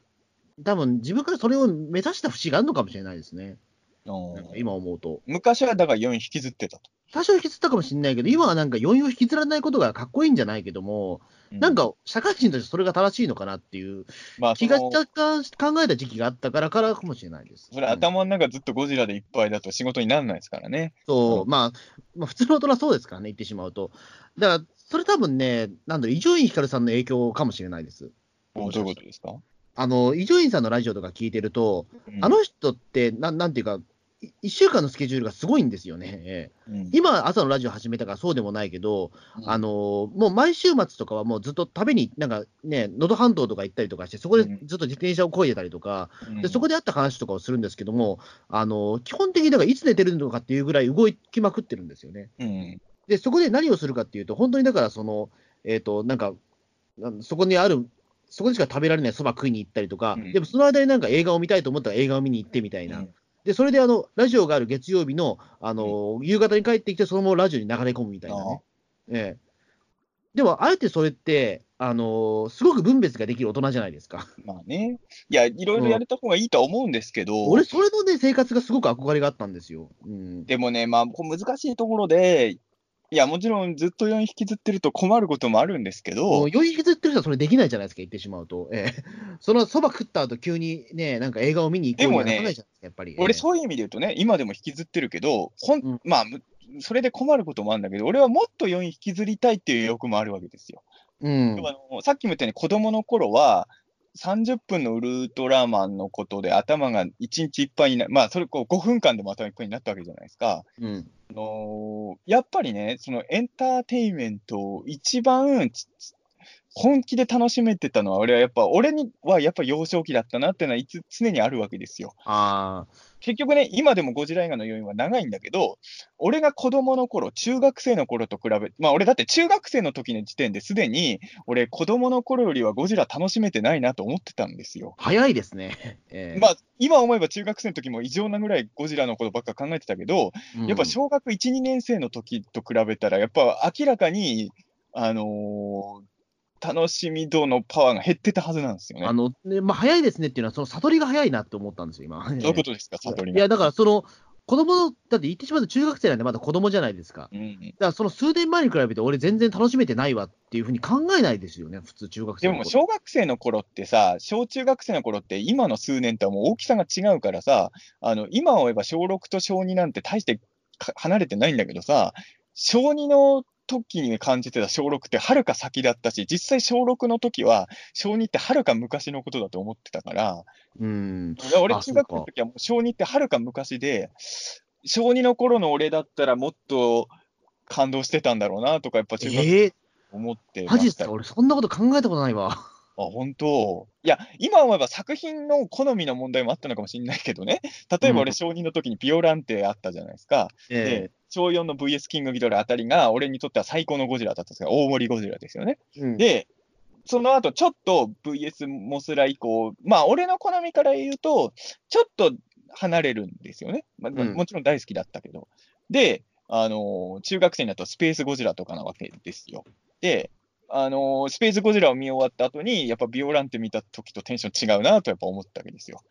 多分自分からそれを目指した節があるのかもしれないですね。なんか今思うと。昔はだから4引きずってたと。多少引きずったかもしれないけど、今はなんか余裕を引きずらないことがかっこいいんじゃないけども、うなん、か社会人としてそれが正しいのかなっていうまあ、気が若干考えた時期があったからからかもしれないです。それ頭の中ずっとゴジラでいっぱいだと仕事にならないですからね。そう、うまあ、まあ、普通の大人はそうですからね、言ってしまうと。だから、それ多分ね、なんだろう、伊集院光さんの影響かもしれないです。おどういうことですか、あの、伊集院さんのラジオとか聞いてると、うんあの人って、なんなんていうか、い1週間のスケジュールがすごいんですよね。ええうん。今、朝のラジオ始めたからそうでもないけど、あのもう毎週末とかはもうずっと食べに、なんかね、能登半島とか行ったりとかして、そこでずっと自転車を漕いでたりとか、うん。でそこであった話とかをするんですけども、あの基本的にだからいつ寝てるのかっていうぐらい動きまくってるんですよね。うん。で、そこで何をするかっていうと、本当にだから、その、えっ、と、なんか、そこにある、そこでしか食べられないそば食いに行ったりとか、うん。でもその間になんか映画を見たいと思ったら映画を見に行ってみたいな。うんで、それであの、ラジオがある月曜日の、あの、夕方に帰ってきて、そのままラジオに流れ込むみたいなね。ええ。でも、あえてそれって、あのすごく分別ができる大人じゃないですか。まあね。いや、いろいろやれた方がいいとは思うんですけど、俺、それのね、生活がすごく憧れがあったんですよ。うん。でもね、まあ、こう難しいところで、いや、もちろんずっと4引きずってると困ることもあるんですけもどう、酔い引きずってる人はそれできないじゃないですか、言ってしまうと。ええ、<laughs> そのそば食った後急にね、なんか映画を見に行こうでもねにならないじゃないですか、やっぱり。俺、そういう意味で言うとね、今でも引きずってるけど、ほんうんまあ、むそれで困ることもあるんだけど、俺はもっと4引きずりたいっていう欲もあるわけですよ。うん。あのさっきも言ったように、子供の頃は、30分のウルトラマンのことで頭が1日いっぱいになまあ、それこう5分間でも頭いっぱいになったわけじゃないですか。うん。あのやっぱりね、そのエンターテインメントを一番本気で楽しめてたのは、俺はやっぱ、俺にはやっぱ幼少期だったなっていうのはいつ常にあるわけですよ。あ結局ね、今でもゴジラ映画の余韻は長いんだけど、俺が子供の頃、中学生の頃と比べ、まあ俺だって中学生の時の時点ですでに、俺子供の頃よりはゴジラ楽しめてないなと思ってたんですよ。あ、早いですね。<laughs> ええまあ今思えば中学生の時も異常なぐらいゴジラのことばっか考えてたけど、うんやっぱ小学1、2年生の時と比べたら、やっぱ明らかに、あのー楽しみ度のパワーが減ってたはずなんですよね。あの、ね、まあ、早いですねっていうのは、その悟りが早いなって思ったんですよ、今。どういうことですか、悟りが。いや、だからその、子供だって言ってしまうと中学生なんでまだ子供じゃないですか。うんだからその数年前に比べて俺全然楽しめてないわっていうふうに考えないですよね、普通中学生の頃でも小学生の頃ってさ、小中学生の頃って今の数年とはもう大きさが違うからさ、あの今思えば小6と小2なんて大してか離れてないんだけどさ、小2の時に感じてた小6ってはるか先だったし、実際小6の時は小2ってはるか昔のことだと思ってたから、うん。俺あ中学生の時はもう小2ってはるか昔で、小2の頃の俺だったらもっと感動してたんだろうなとか、やっぱ中学思ってましたよマジっすか？俺そんなこと考えたことないわ。<laughs> あ、本当？いや、今思えば作品の好みの問題もあったのかもしれないけどね。例えば俺、うん小2の時にビオランテあったじゃないですか。えで、小4の VS キングギドラあたりが、俺にとっては最高のゴジラだったんですが、大森ゴジラですよね。えうんで、その後、ちょっと VS モスラ以降、まあ、俺の好みから言うと、ちょっと離れるんですよね。まあ、うんもちろん大好きだったけど。で、あのー中学生になるとスペースゴジラとかなわけですよ。で、あのースペースゴジラを見終わった後に、やっぱビオランテ見た時とテンション違うなとやっぱ思ったわけですよ。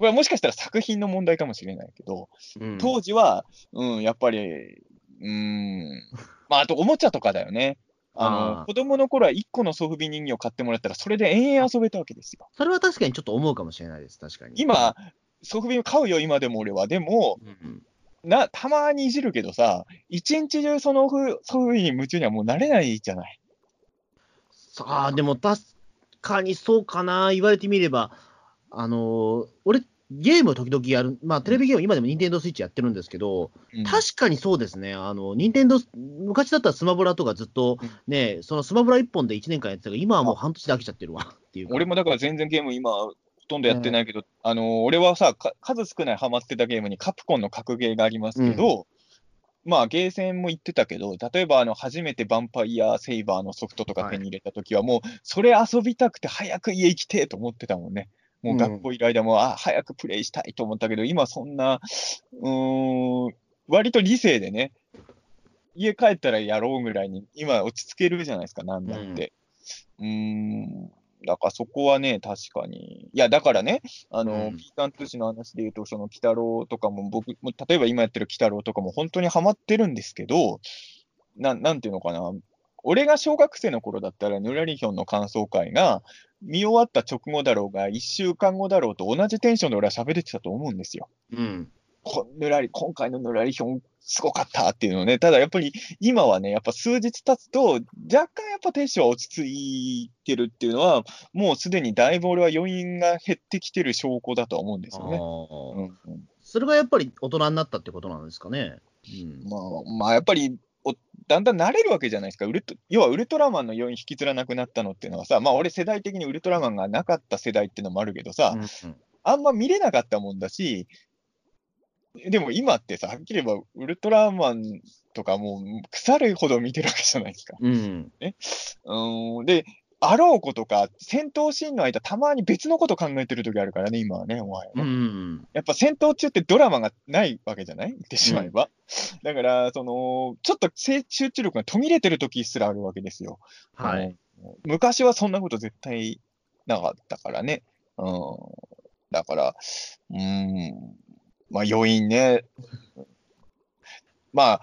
これはもしかしたら作品の問題かもしれないけど、うん当時は、うん、やっぱり、うーん、まあ、あとおもちゃとかだよね。あの子供の頃は1個のソフビ人形を買ってもらったら、それで延々遊べたわけですよ。それは確かにちょっと思うかもしれないです、確かに。今、ソフビを買うよ、今でも俺は。でも、うんなたまにいじるけどさ、一日中そのフソフビに夢中にはもうなれないじゃない。さあ、でも確かにそうかな、言われてみれば、あのー俺、ゲームを時々やる、まあ、テレビゲーム、今でもニンテンドースイッチやってるんですけど、うん。確かにそうですね、あの、ニンテンドー、昔だったらスマブラとかずっとうん。ね、そのスマブラ一本で1年間やってたけど、今はもう半年で飽きちゃってるわ。<laughs> っていうか。俺もだから全然ゲーム今、ほとんどやってないけど、あの俺はさか、数少ないハマってたゲームにカプコンの格ゲーがありますけど、まあ、ゲーセンも言ってたけど、例えばあの初めてヴァンパイアセイバーのソフトとか手に入れたときは、もうそれ遊びたくて早く家行きてえと思ってたもんね。もう学校いる間も、あ早くプレイしたいと思ったけど、今そんな、うーん、割と理性でね、家帰ったらやろうぐらいに、今落ち着けるじゃないですか、なんだって。うーん、だからそこはね、確かに。いや、だからね、あの、うんピータン通信の話で言うと、その、鬼太郎とかも、僕、例えば今やってる鬼太郎とかも本当にハマってるんですけど、なん、なんていうのかな。俺が小学生の頃だったら、ヌラリヒョンの感想会が、見終わった直後だろうが、1週間後だろうと同じテンションで俺は喋れてたと思うんですよ。うん。こぬらり、今回のぬらりひょん、すごかったっていうのね。ただやっぱり今はね、やっぱ数日経つと、若干やっぱテンションは落ち着いてるっていうのは、もうすでにだいぶ俺は余韻が減ってきてる証拠だとは思うんですよね。うんうんそれがやっぱり大人になったってことなんですかね。うんまあ、まあ、やっぱりお、だんだん慣れるわけじゃないですか。ウルト要はウルトラマンの余韻引きずらなくなったのっていうのはさ、まあ俺世代的にウルトラマンがなかった世代っていうのもあるけどさ、うんあんま見れなかったもんだし、でも今ってさ、はっきり言えば、ウルトラマンとかもう腐るほど見てるわけじゃないですか。うん。うーん。で、あろうことか、戦闘シーンの間、たまに別のこと考えてる時あるからね、今はね、お前はね。うん。やっぱ戦闘中ってドラマがないわけじゃない言ってしまえば。だから、その、ちょっと集中力が途切れてる時すらあるわけですよ。はい。うん昔はそんなこと絶対なかったからね。うん。だから、うーん。まあ余韻ね。まあ、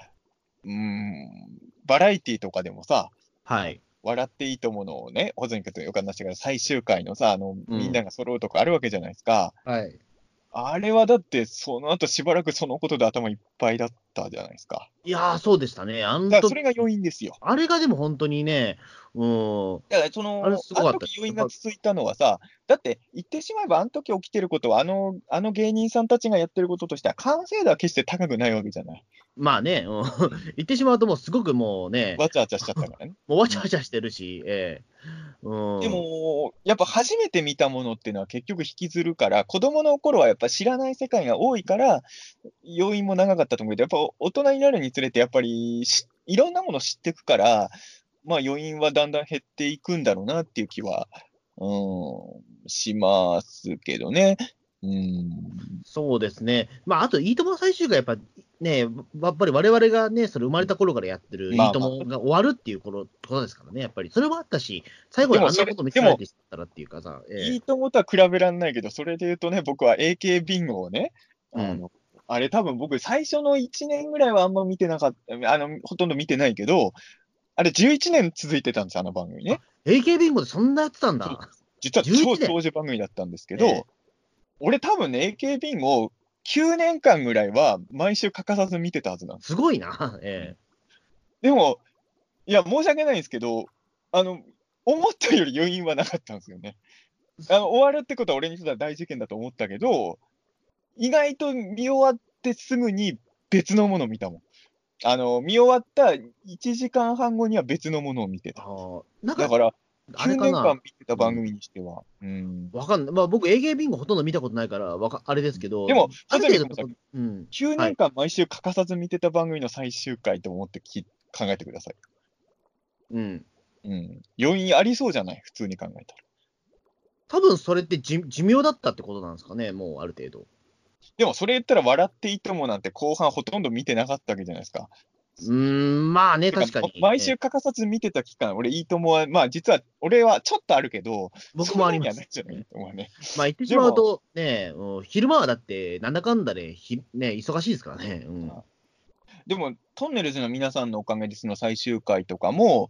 うーん。バラエティとかでもさ、はい。笑っていいとものをね、保存君とよく話したけど、最終回のさ、あの、うんみんなが揃うとかあるわけじゃないですか。はい。あれはだって、その後しばらくそのことで頭いっぱいだったじゃないですか。いやー、そうでしたね。あの時だからそれが要因ですよ。あれがでも本当にね、うん、だからその、あれすごかった時要因が続いたのはさ、だって言ってしまえば、あの時起きてることは、あの、あの芸人さんたちがやってることとしては、完成度は決して高くないわけじゃない。まあね、うん <laughs> 言ってしまうともうすごくもうね、わちゃわちゃしちゃったからね。<laughs> もうわちゃわちゃしてるし、ええうん、でも、やっぱ初めて見たものっていうのは結局引きずるから、子供の頃はやっぱ知らない世界が多いから、要因も長かったと思うけど、やっぱ大人になるにつれて、やっぱりしいろんなものを知っていくから、まあ余韻はだんだん減っていくんだろうなっていう気は、うん、しますけどね。うん、そうですね。まあ、あと、いいとも最終回、やっぱね、やっぱり我々がね、それ生まれた頃からやってるいいまあともが終わるっていうことことですからね、やっぱり。それもあったし、最後にあんなこと見せられてしまったらっていうかさ、ええいいともとは比べられないけど、それで言うとね、僕は AK ビンゴをね、あの、あれ多分僕最初の1年ぐらいはあんま見てなかった、あの、ほとんど見てないけど、あれ11年続いてたんですよ、あの番組ね。AK ビンゴでそんなやってたんだ。実は超11年長寿番組だったんですけど、ええ俺多分ね、AK ビンゴを9年間ぐらいは毎週欠かさず見てたはずなんです。すごいな。えでも、いや、申し訳ないんですけど、あの、思ったより余韻はなかったんですよね。あの終わるってことは俺にとっては大事件だと思ったけど、意外と見終わってすぐに別のものを見たもん。あの、見終わった1時間半後には別のものを見てえた。あーなんか、だから、9あれかな？年間。見てた番組にしては。うん。わかんない。まあ僕、AK ビンゴほとんど見たことないから、わかあれですけど、でもある程度うん。9年間毎週欠かさず見てた番組の最終回と思ってき考えてください。うん。うん。余韻ありそうじゃない？普通に考えたら。多分それってじ寿命だったってことなんですかね、もうある程度。でもそれ言ったら笑っていいともなんて後半ほとんど見てなかったわけじゃないですか。うーん、まあね、確かに。毎週ええ欠かさず見てた期間、俺いいともは、まあ実は俺はちょっとあるけど、僕もあります。じゃないと思うね。まあ言ってしまうと、ね、うん昼間はだって、なんだかんだで、ひね、忙しいですからね。うん。でも、トンネルズの皆さんのおかげでその最終回とかも、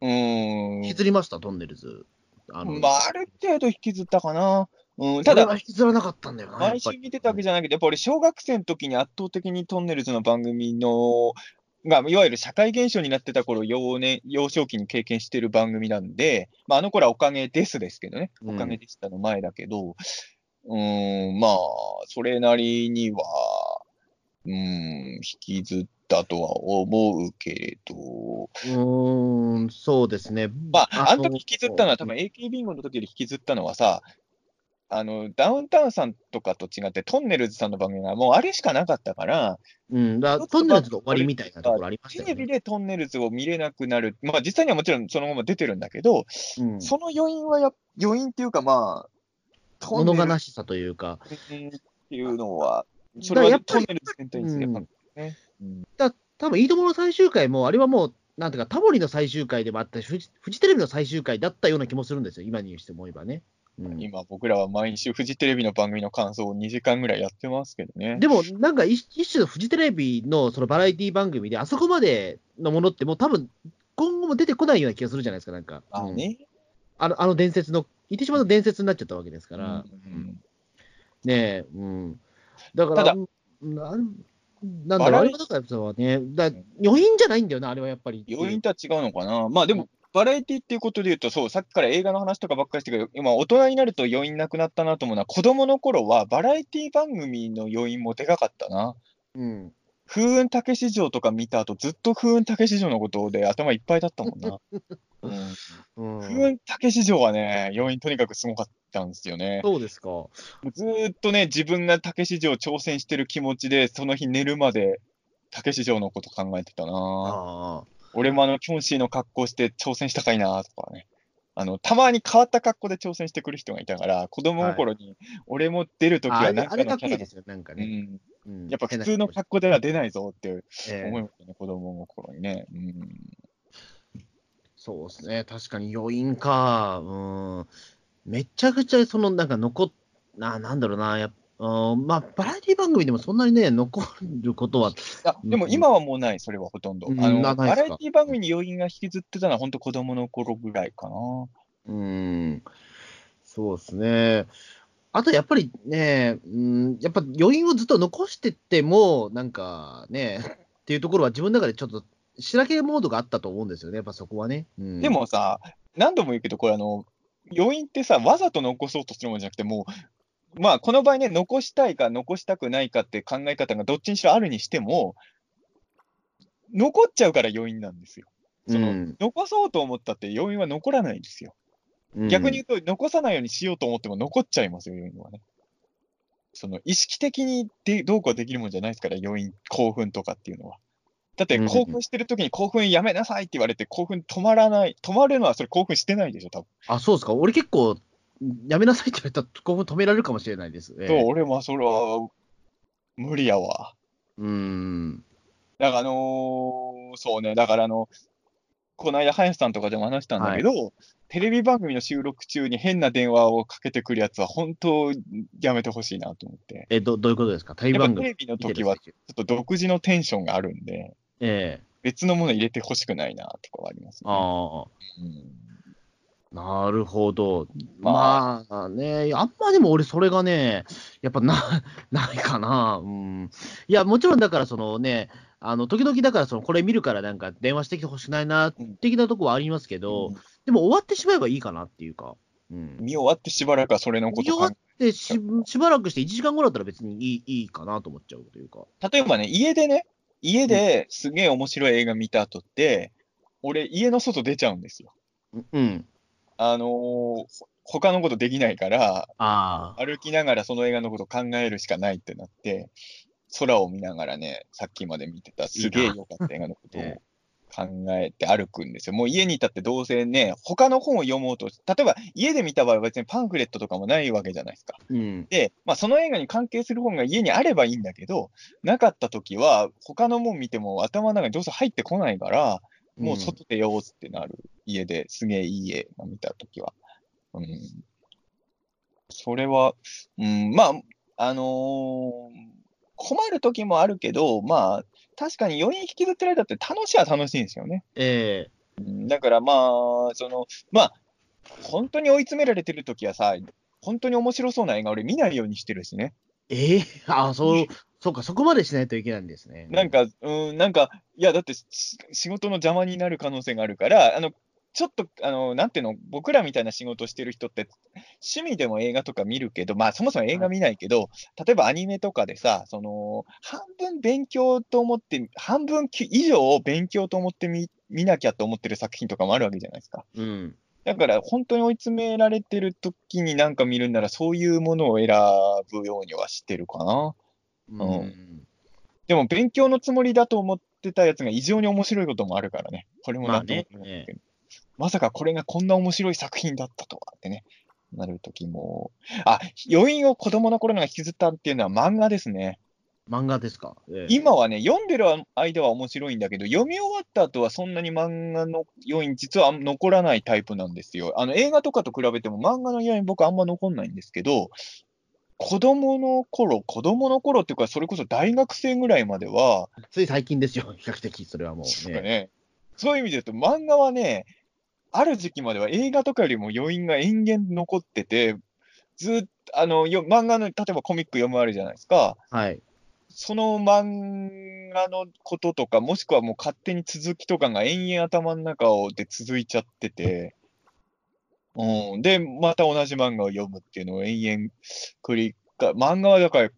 うーん、引きずりました、トンネルズ。あの、まあ、ある程度引きずったかな。うん、ただ、引きずらなかったんだよな。毎週見てたわけじゃないけど、やっぱ俺、小学生の時に圧倒的にトンネルズの番組の、がいわゆる社会現象になってた頃幼年幼少期に経験してる番組なんで、まあ、あの頃はおかげですですけどね、うんおかげでしたの前だけど、うーん、まあ、それなりには、うーん、引きずったとは思うけれど、うーん、そうですね。まあ、あのの時引きずったのは、多分 AK ビンゴの時より引きずったのはさ、あの、ダウンタウンさんとかと違って、トンネルズさんの番組がもうあれしかなかったから、うん、だトンネルズの終わりみたいなところありましテたよね。レビでトンネルズを見れなくなる。まあ実際にはもちろんその後も出てるんだけど、うん、その余韻はや、余韻っていうかまあ、物悲しさというか、っていうのは、それはトンネルズ全体にやっぱうんね。うんだ多分いいともの最終回も、あれはもう、なんていうか、タモリの最終回でもあったし、フジフジテレビの最終回だったような気もするんですよ、今にして思えばね。うん、今僕らは毎週フジテレビの番組の感想を2時間ぐらいやってますけどね。でも、なんか一一種のフジテレビのそのバラエティ番組で、あそこまでのものって、もう多分今後も出てこないような気がするじゃないですか、なんか。うんあね。あのあの伝説の、言ってしまうと伝説になっちゃったわけですから。うんねえ、うん。だから、ただうんなんなんだろう、あれはだからさね、だ余韻じゃないんだよな、あれはやっぱり。要因とは違うのかな。まあでも、バラエティっていうことで言うと、そう、さっきから映画の話とかばっかりしてるけど、今、大人になると余韻なくなったなと思うのは、子供の頃はバラエティ番組の余韻もでかかったな。うん。風雲竹市場とか見た後、ずっと風雲竹市場のことで頭いっぱいだったもんな。うん、うん風雲竹市場はね、余韻とにかくすごかったんですよね。そうですか。ずーっとね、自分が竹市場挑戦してる気持ちで、その日寝るまで竹市場のこと考えてたな。ああ。俺もあの、キョンシーの格好して挑戦したかいなとかね。あの、たまに変わった格好で挑戦してくる人がいたから、子供の頃に、俺も出るときあれは何かあれかのキャラっこいいですよ、なんかね。うん、うんやっぱ普通の格好では出ないぞってええ思いましたね、子供の頃にね。うん、そうですね、確かに余韻か。うん。めちゃくちゃ、その、なんか残っ、ななんだろうな、やっうんまあ、バラエティ番組でもそんなにね、残ることは、あでも今はもうない、それはほとんど。うんあのバラエティ番組に余韻が引きずってたのは、本当子供の頃ぐらいかな。うん、そうですね。あとやっぱりね、うん、やっぱ余韻をずっと残してっても、なんかね、っていうところは自分の中でちょっと、白けモードがあったと思うんですよね、やっぱそこはね。うんで、もさ、何度も言うけど、これあの、余韻ってさ、わざと残そうとするもんじゃなくて、もう、まあ、この場合ね、残したいか残したくないかって考え方がどっちにしろあるにしても、残っちゃうから余韻なんですよ。その、うん残そうと思ったって余韻は残らないんですよ。うん逆に言うと、残さないようにしようと思っても残っちゃいますよ、余韻はね。その、意識的にでどうこうできるもんじゃないですから、余韻、興奮とかっていうのは。だって、うん興奮してる時に興奮やめなさいって言われて、興奮止まらない。止まるのはそれ興奮してないでしょ、多分。あ、そうですか。俺結構、やめなさいって言われたら興奮止められるかもしれないです。ええそう、俺はそれは、無理やわ。うん。だから、あのーそうね、だからあの、この間、林さんとかでも話したんだけど、テレビ番組の収録中に変な電話をかけてくるやつは、本当、やめてほしいなと思って。え、どどういうことですか？テレビ番組テレビの時は、ちょっと独自のテンションがあるんで、ええ別のもの入れてほしくないなとかはありますね。ああ。うんなるほど。ままあね、あんまでも俺、それがね、やっぱな、<laughs> ないかな。うん。いや、もちろんだから、そのね、あの、時々だから、その、これ見るからなんか電話してきてほしくないな、うん的なとこはありますけど、うんでも終わってしまえばいいかなっていうか。うん。見終わってしばらくはそれのこと考見終わってししばらくして1時間後だったら別にいいいいかなと思っちゃうというか。え例えばね、家でね、家ですげえ面白い映画見た後って、俺、家の外出ちゃうんですよ。うん。あのー他のことできないから。歩きながらその映画のこと考えるしかないってなって、空を見ながらね、さっきまで見てたすげえ良かった映画のことを <laughs> え考えて歩くんですよ。もう家にいたってどうせね、他の本を読もうと、例えば家で見た場合は別にパンフレットとかもないわけじゃないですか。うん。で、まあその映画に関係する本が家にあればいいんだけど、なかった時は他のもん見ても頭の中にどうせ入ってこないから、もう外出ようってなる。家ですげえいい映画見た時は。うん。それは、うん、まあ、あのー困る時もあるけど、まあ、確かに余韻引きずってられたって楽しいは楽しいんですよね。えうんだからまあ、その、まあ、本当に追い詰められてる時はさ、本当に面白そうな映画俺見ないようにしてるしね。えええ？<laughs> あそう、そうか、そこまでしないといけないんですね。なんか、うん、なんか、いや、だってし仕事の邪魔になる可能性があるから、あの、ちょっと、あの、なんていうの、僕らみたいな仕事してる人って、趣味でも映画とか見るけど、まあ、そもそも映画見ないけど、例えばアニメとかでさ、その、半分勉強と思って、半分き以上を勉強と思って見見なきゃと思ってる作品とかもあるわけじゃないですか。うん。だから、本当に追い詰められてる時になんか見るんなら、そういうものを選ぶようにはしてるかな。うん。でも勉強のつもりだと思ってたやつが異常に面白いこともあるからね。これもなんとも言えないけどまさかこれがこんな面白い作品だったとはってね、なるときも。あ、余韻を子供の頃のが引きずったっていうのは漫画ですね。漫画ですか？ええ今はね、読んでる間は面白いんだけど、読み終わった後はそんなに漫画の余韻実は残らないタイプなんですよ。あの映画とかと比べても漫画の余韻僕あんま残んないんですけど、子供の頃、子供の頃っていうか、それこそ大学生ぐらいまでは、つい最近ですよ、比較的、それはもうね。そういう意味で言うと、漫画はね、ある時期までは映画とかよりも余韻が延々残ってて、ずっと、あの、よ漫画の、例えばコミック読むあるじゃないですか。はい。その漫画のこととか、もしくはもう勝手に続きとかが延々頭の中をで続いちゃってて、うん。で、また同じ漫画を読むっていうのを延々繰り返、漫画はだから、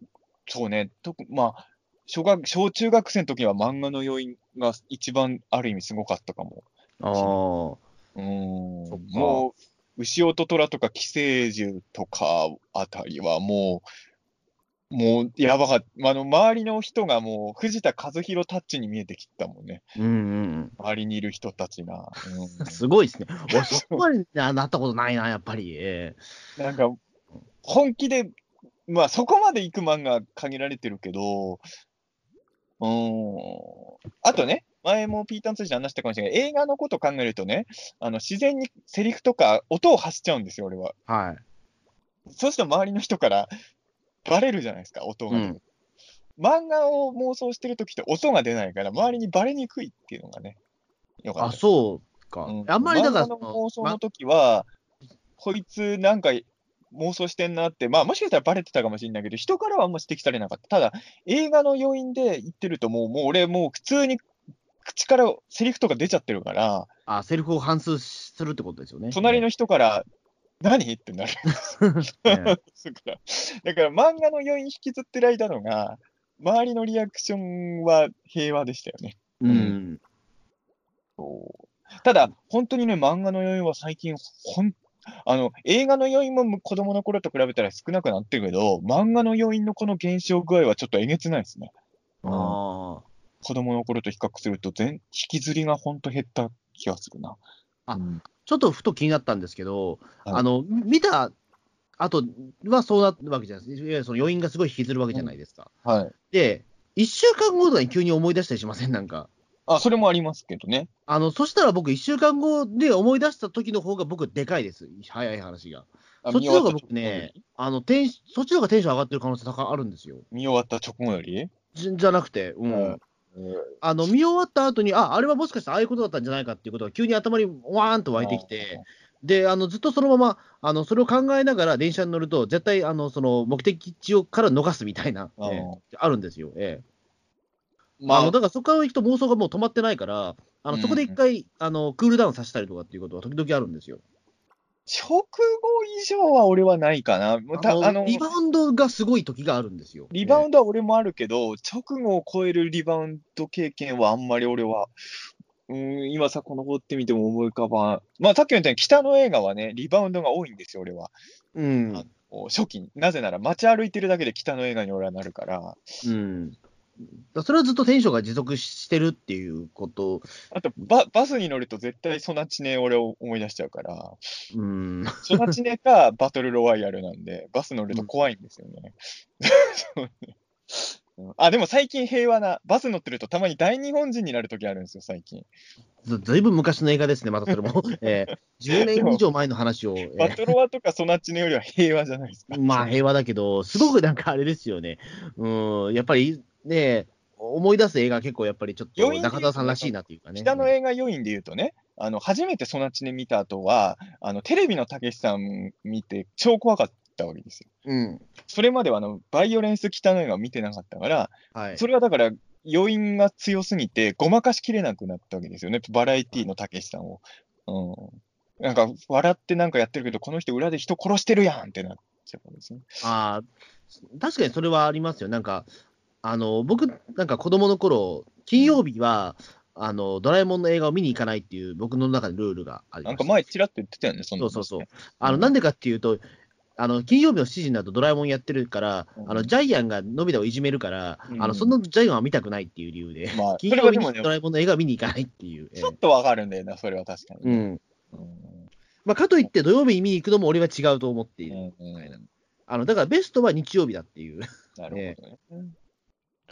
そうね、とまあ、小学、小中学生の時は漫画の余韻が一番ある意味すごかったかも。ああ。うんもう、牛音虎とか寄生獣とかあたりはもう、もう、やばかった。あの、周りの人がもう、藤田和弘タッチに見えてきたもんね。うんうん周りにいる人たちが。うん。すごいですね。<laughs> 俺、そこまでななったことないな、やっぱり。なんか、本気で、まあ、そこまで行く漫画限られてるけど、うん。あとね、前もピーターン通じで話したかもしれない。映画のこと考えるとね、あの、自然にセリフとか音を発しちゃうんですよ、俺は。えはい。そうすると周りの人からバレるじゃないですか、音が出る。漫画を妄想してるときって音が出ないから、周りにバレにくいっていうのがね、よかったあ。そうか。うんあんまりだから、漫画の妄想のときは、こいつなんか妄想してんなって、まあもしかしたらバレてたかもしれないけど、人からはあんま指摘されなかった。ただ、映画の余韻で言ってると、もう、もう俺、もう普通に口からセリフとか出ちゃってるから、あ、セリフを反数するってことですよね。隣の人から、何？ってなる。<laughs> ええ <laughs> だから、だから漫画の余韻引きずってる間のが、周りのリアクションは平和でしたよね。うん。ただ、本当にね、漫画の余韻は最近、ほんあの映画の余韻も子供の頃と比べたら少なくなってるけど、漫画の余韻のこの減少具合はちょっとえげつないですね。ああ。子供の頃と比較すると、全引きずりが本当減った気がするな。あうんちょっとふと気になったんですけど、はいあの、見た後はそうなるわけじゃないです。いわゆるその余韻がすごい引きずるわけじゃないですか。はい。で、一週間後とかに急に思い出したりしません？なんか。あ、それもありますけどね。あの、そしたら僕、一週間後で思い出した時の方が僕、でかいです。早い話が。あそっちの方が僕ね、あの、テンそっちの方がテンション上がってる可能性高いあるんですよ。見終わった直後より？じじゃなくて、うん。うんあの、見終わった後に、あ、あれはもしかしたらああいうことだったんじゃないかっていうことが急に頭にわーんと湧いてきて、で、あの、ずっとそのまま、あの、それを考えながら電車に乗ると、絶対、あの、その、目的地をから逃すみたいな、あーええあるんですよ。ええ。まああの、だからそこから行くと妄想がもう止まってないから、あの、そこで一回、あの、クールダウンさせたりとかっていうことは時々あるんですよ。直後以上は俺はないかな。あのリバウンドがすごい時があるんですよ。リバウンンドは俺もあるけど、直後を超えるリバウンド経験はあんまり俺は、うーん、今さ、この掘ってみても思い浮かばん。まあ、さっきも言ったように、北の映画はね、リバウンドが多いんですよ、俺は。うん。初期に。なぜなら、街歩いてるだけで北の映画に俺はなるから。うん。だそれはずっとテンションが持続してるっていうこと、あとバ、バスに乗ると絶対ソナチネ俺を思い出しちゃうから、うん。ソナチネか <laughs> バトルロワイヤルなんで、バス乗ると怖いんですよね。そうねうんあ、でも最近平和な、バス乗ってるとたまに大日本人になるときあるんですよ、最近。ずずいぶん昔の映画ですね、またそれも。<laughs> えー10年以上前の話を。えーバトロワとかソナチネよりは平和じゃないですか。まあ平和だけど、すごくなんかあれですよね。うん、やっぱりね、思い出す映画結構やっぱりちょっと中田さんらしいなっていうかね。北の映画要因で言うとね、あの初めてソナチネ見た後は、あのテレビのたけしさん見て、超怖かったわけですよ。うん。それまではあのバイオレンス北の映画を見てなかったから、はい。それはだから、余韻が強すぎて、ごまかしきれなくなったわけですよね、バラエティのたけしさんを。うん、なんか、笑ってなんかやってるけど、この人、裏で人殺してるやんってなっちゃうんですね。ああ、確かにそれはありますよ。なんか、あの、僕、なんか子供の頃、金曜日は、あの、ドラえもんの映画を見に行かないっていう、僕の中でルールがあります。なんか前、ちらっと言ってたよね、そんなのそうそうそう。あの、なんでかっていうと、あの、金曜日の7時になるとドラえもんやってるから、うんあの、ジャイアンがのび太をいじめるから、うんあの、そのジャイアンは見たくないっていう理由で、まあ、金曜日にド、ラえもんの映画を見に行かないっていう。ええちょっとわかるんだよな、それは確かに。うん。うんまあ、かといって土曜日に見に行くのも俺は違うと思っている。うんうんあの、だからベストは日曜日だっていうなるほどね。うん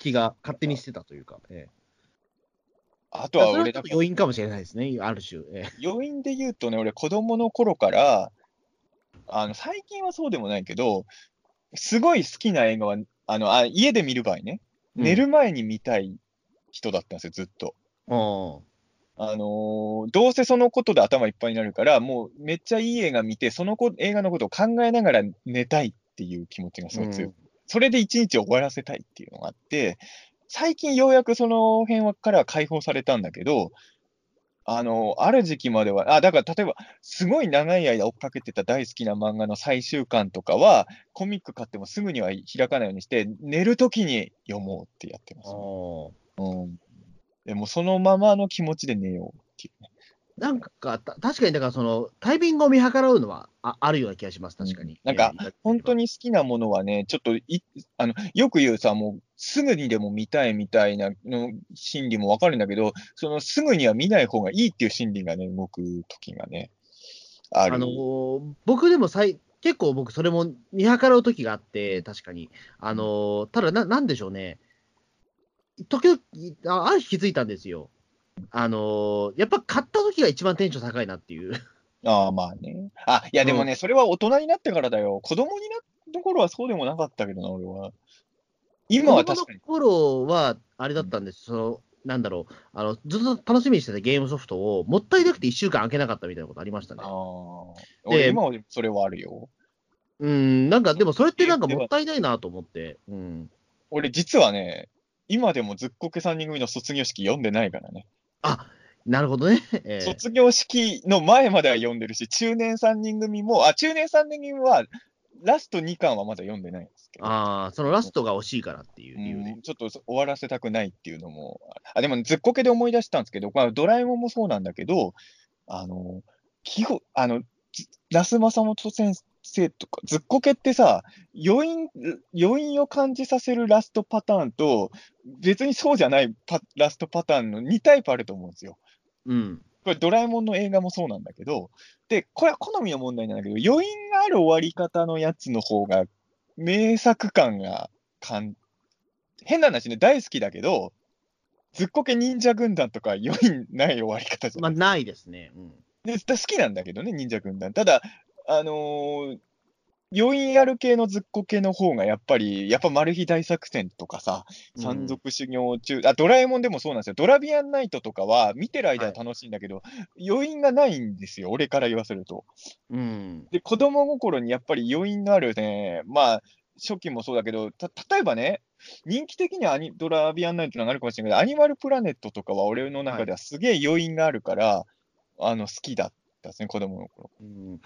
気が勝手にしてたというか。ええあとは俺、だ余韻かもしれないですね、ある種。ええ要因で言うとね、俺、子供の頃から、あの最近はそうでもないけど、すごい好きな映画は、あのあ家で見る場合ね、うん寝る前に見たい人だったんですよ、ずっと。うんあのーどうせそのことで頭いっぱいになるから、もうめっちゃいい映画見て、そのこ映画のことを考えながら寝たいっていう気持ちがすごい強い。うんそれで一日を終わらせたいっていうのがあって、最近ようやくその辺からは解放されたんだけど、あの、ある時期までは、あ、だから例えば、すごい長い間追っかけてた大好きな漫画の最終巻とかは、コミック買ってもすぐには開かないようにして、寝るときに読もうってやってます。あうん。でもそのままの気持ちで寝ようっていうね。なんか、た確かに、だからその、タイミングを見計らうのはああるような気がします、確かに。なんかええ本当に好きなものはね、ちょっといあのよく言うさ、もうすぐにでも見たいみたいなの心理もわかるんだけど、そのすぐには見ない方がいいっていう心理がね、動く時がね、ある。あのー僕でもさい結構僕、それも見計らう時があって、確かに。あのーただな、なんでしょうね。時々、あある日気づいたんですよ。あのーやっぱ買った時が一番テンション高いなっていう。ああ、まあね。あ、いやでもね、それは大人になってからだよ。子供になった頃はそうでもなかったけどな、俺は。今は確かに。子供の頃は、あれだったんです。その、なんだろう。あの、ずっと楽しみにしてたゲームソフトを、もったいなくて1週間開けなかったみたいなことありましたねあ。あ。俺で今はそれはあるよ。うん、なんかでもそれってなんかもったいないなと思って。うん。俺、実はね、今でもずっこけ3人組の卒業式読んでないからね。あ、なるほどね。ええ卒業式の前までは読んでるし、中年3人組も、あ、中年3人組は、ラスト2巻はまだ読んでないんですけど。ああ、そのラストが惜しいからっていう理由でうん。ちょっと終わらせたくないっていうのも、あでも、ずっこけで思い出したんですけど、まあ、ドラえもんもそうなんだけど、あの、基本、あの、ず那須正元先生とか、ずっこけってさ、余韻、余韻を感じさせるラストパターンと、別にそうじゃないパラストパターンの2タイプあると思うんですよ。うん。これ、ドラえもんの映画もそうなんだけど、で、これは好みの問題なんだけど、余韻がある終わり方のやつの方が、名作感がかん、変な話ね、大好きだけど、ずっこけ忍者軍団とか余韻ない終わり方じゃまあ、ない。ないですね。うん。で好きなんだけどね、忍者軍団。ただ、あのー余韻ある系のずっこけの方がやっぱり、やっぱマル秘大作戦とかさ、山賊修行中、あ、ドラえもんでもそうなんですよ。ドラビアンナイトとかは見てる間は楽しいんだけど、余韻がないんですよ、俺から言わせると。うん。で、子供心にやっぱり余韻のあるね、まあ、初期もそうだけど、た例えばね、人気的にはアニドラビアンナイトがあるかもしれないけど、アニマルプラネットとかは俺の中ではすげえ余韻があるから、あの、好きだったですね、子供の頃。うん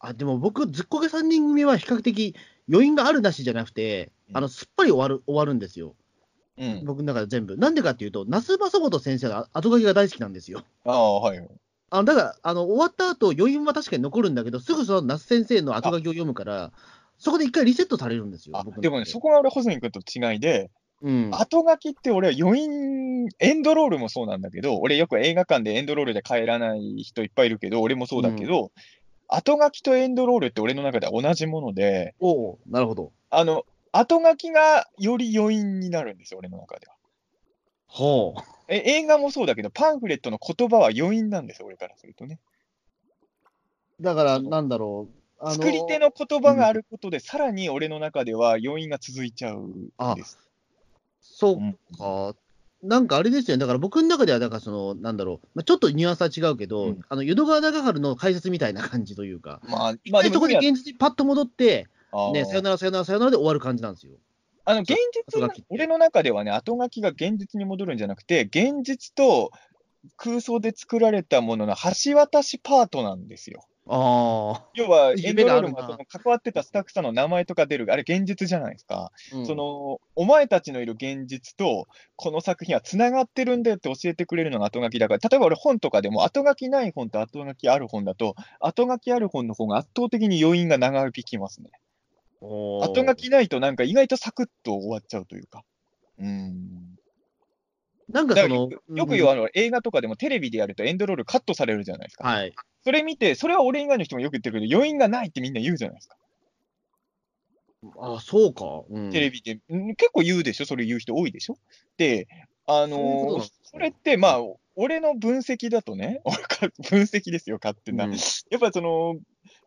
あでも僕、ずっこけ3人組は比較的余韻があるなしじゃなくて、うんあのすっぱり終わる終わるんですよ、うん。僕の中で全部。なんでかっていうと、那須正元先生の後書きが大好きなんですよ。ああ、はいはい。あのだからあの、終わった後余韻は確かに残るんだけど、すぐその那須先生の後書きを読むから、そこで一回リセットされるんですよ。でもね、そこが俺、穂積君と違いで、うん、後書きって俺は余韻、エンドロールもそうなんだけど、俺よく映画館でエンドロールで帰らない人いっぱいいるけど、俺もそうだけど、後書きとエンドロールって俺の中では同じもので、おうなるほど。あの、後書きがより余韻になるんですよ、俺の中では。ほう。え映画もそうだけど、パンフレットの言葉は余韻なんですよ、俺からするとね。だから、なんだろう。あの作り手の言葉があることで、さらに俺の中では余韻が続いちゃうんです。そうか。なんかあれですよね、だから僕の中では、だからその、なんだろう、まあ、ちょっとニュアンスは違うけど、うん。あの淀川長春の解説みたいな感じというか、まあ、まあ、まあ、そこで意味は。現実にパッと戻って、ね、さよなら、さよなら、さよならで終わる感じなんですよ。あの、現実後書きって、俺の中ではね、後書きが現実に戻るんじゃなくて、現実と空想で作られたものの橋渡しパートなんですよ。あ要は、エンドロールもその関わってたスタッフさんの名前とか出る、あれ現実じゃないですか。あ、うんその、お前たちのいる現実と、この作品はつながってるんだよって教えてくれるのが後書きだから、例えば俺本とかでも後書きない本と後書きある本だと、後書きある本の方が圧倒的に余韻が長引きますね。後書きないとなんか意外とサクッと終わっちゃうというか。うん。なんかその、よく言うあの映画とかでもテレビでやるとエンドロールカットされるじゃないですか。はい。それ見て、それは俺以外の人もよく言ってるけど、余韻がないってみんな言うじゃないですか。あそうか。うん、テレビで。ん結構言うでしょそれ言う人多いでしょで、あのそれって、まあ、俺の分析だとね、俺 <laughs> か分析ですよ、勝手な。うんやっぱその、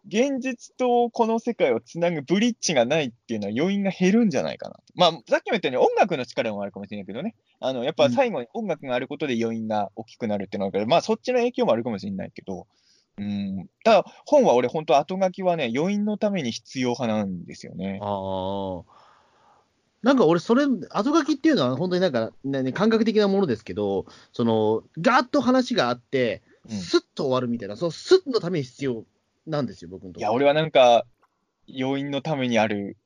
現実とこの世界をつなぐブリッジがないっていうのは余韻が減るんじゃないかな。まあ、さっきも言ったように音楽の力もあるかもしれないけどね。あの、やっぱ最後に音楽があることで余韻が大きくなるっていうのがあるから、まあそっちの影響もあるかもしれないけど、うん。ただ、本は俺本当後書きはね、余韻のために必要派なんですよね。ああ。なんか俺、それ、後書きっていうのは、本当になんか、ねね感覚的なものですけど、その、ガーッと話があって、うんスッと終わるみたいな、そのスッのために必要なんですよ、僕のところ。いや、俺はなんか、要因のためにある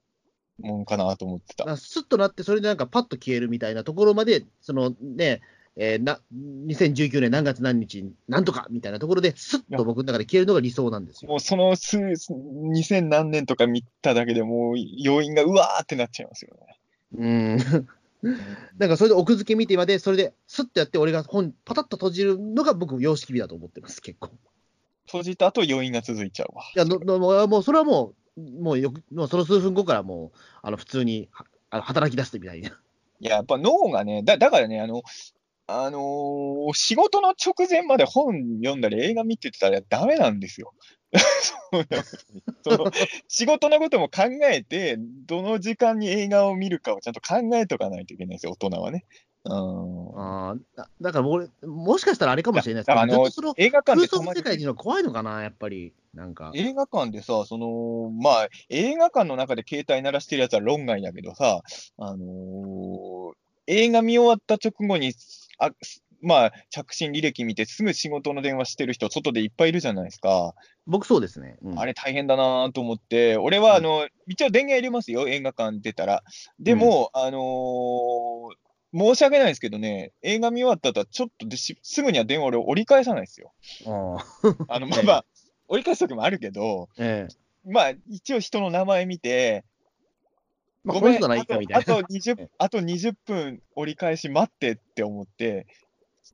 もんかなと思ってた。スッとなって、それでなんかパッと消えるみたいなところまで、そのね、えーな2019年何月何日、なんとかみたいなところで、スッと僕の中で消えるのが理想なんですよ。もうその数、2000何年とか見ただけでもう要因がうわーってなっちゃいますよね。うん。<laughs> なんかそれで奥付け見てまで、それでスッとやって、俺が本、パタッと閉じるのが僕、様式美だと思ってます、結構。閉じた後要因が続いちゃうわ。いや、ののもうそれはもう、もうよく、もうその数分後からもう、あの普通にはあの働き出すみたいな。いや、やっぱ脳がね、だだからね、あの、あのー仕事の直前まで本読んだり映画見てたらダメなんですよ。<laughs> そうその仕事のことも考えて、どの時間に映画を見るかをちゃんと考えとかないといけないんですよ、大人はね。うんあーだだから俺、もしかしたらあれかもしれないですけど、あの映画館空想でたまにの世界にいるの怖いのかな、やっぱり。なんか。映画館でさ、その、まあ、映画館の中で携帯鳴らしてるやつは論外だけどさ、あのー映画見終わった直後に、あまあ、着信履歴見てすぐ仕事の電話してる人、外でいっぱいいるじゃないですか。僕そうですね。うんあれ大変だなと思って、俺は、あの、一応電源入れますよ、映画館出たら。でも、あのー申し訳ないですけどね、映画見終わった後はちょっとでしすぐには電話俺折り返さないですよ。あーあの、まあまあ、折り返す時もあるけど、ええまあ、一応人の名前見て、まあ、ごめんこの人ならいいかみたいな。あとあと20、あと20分折り返し待ってって思って、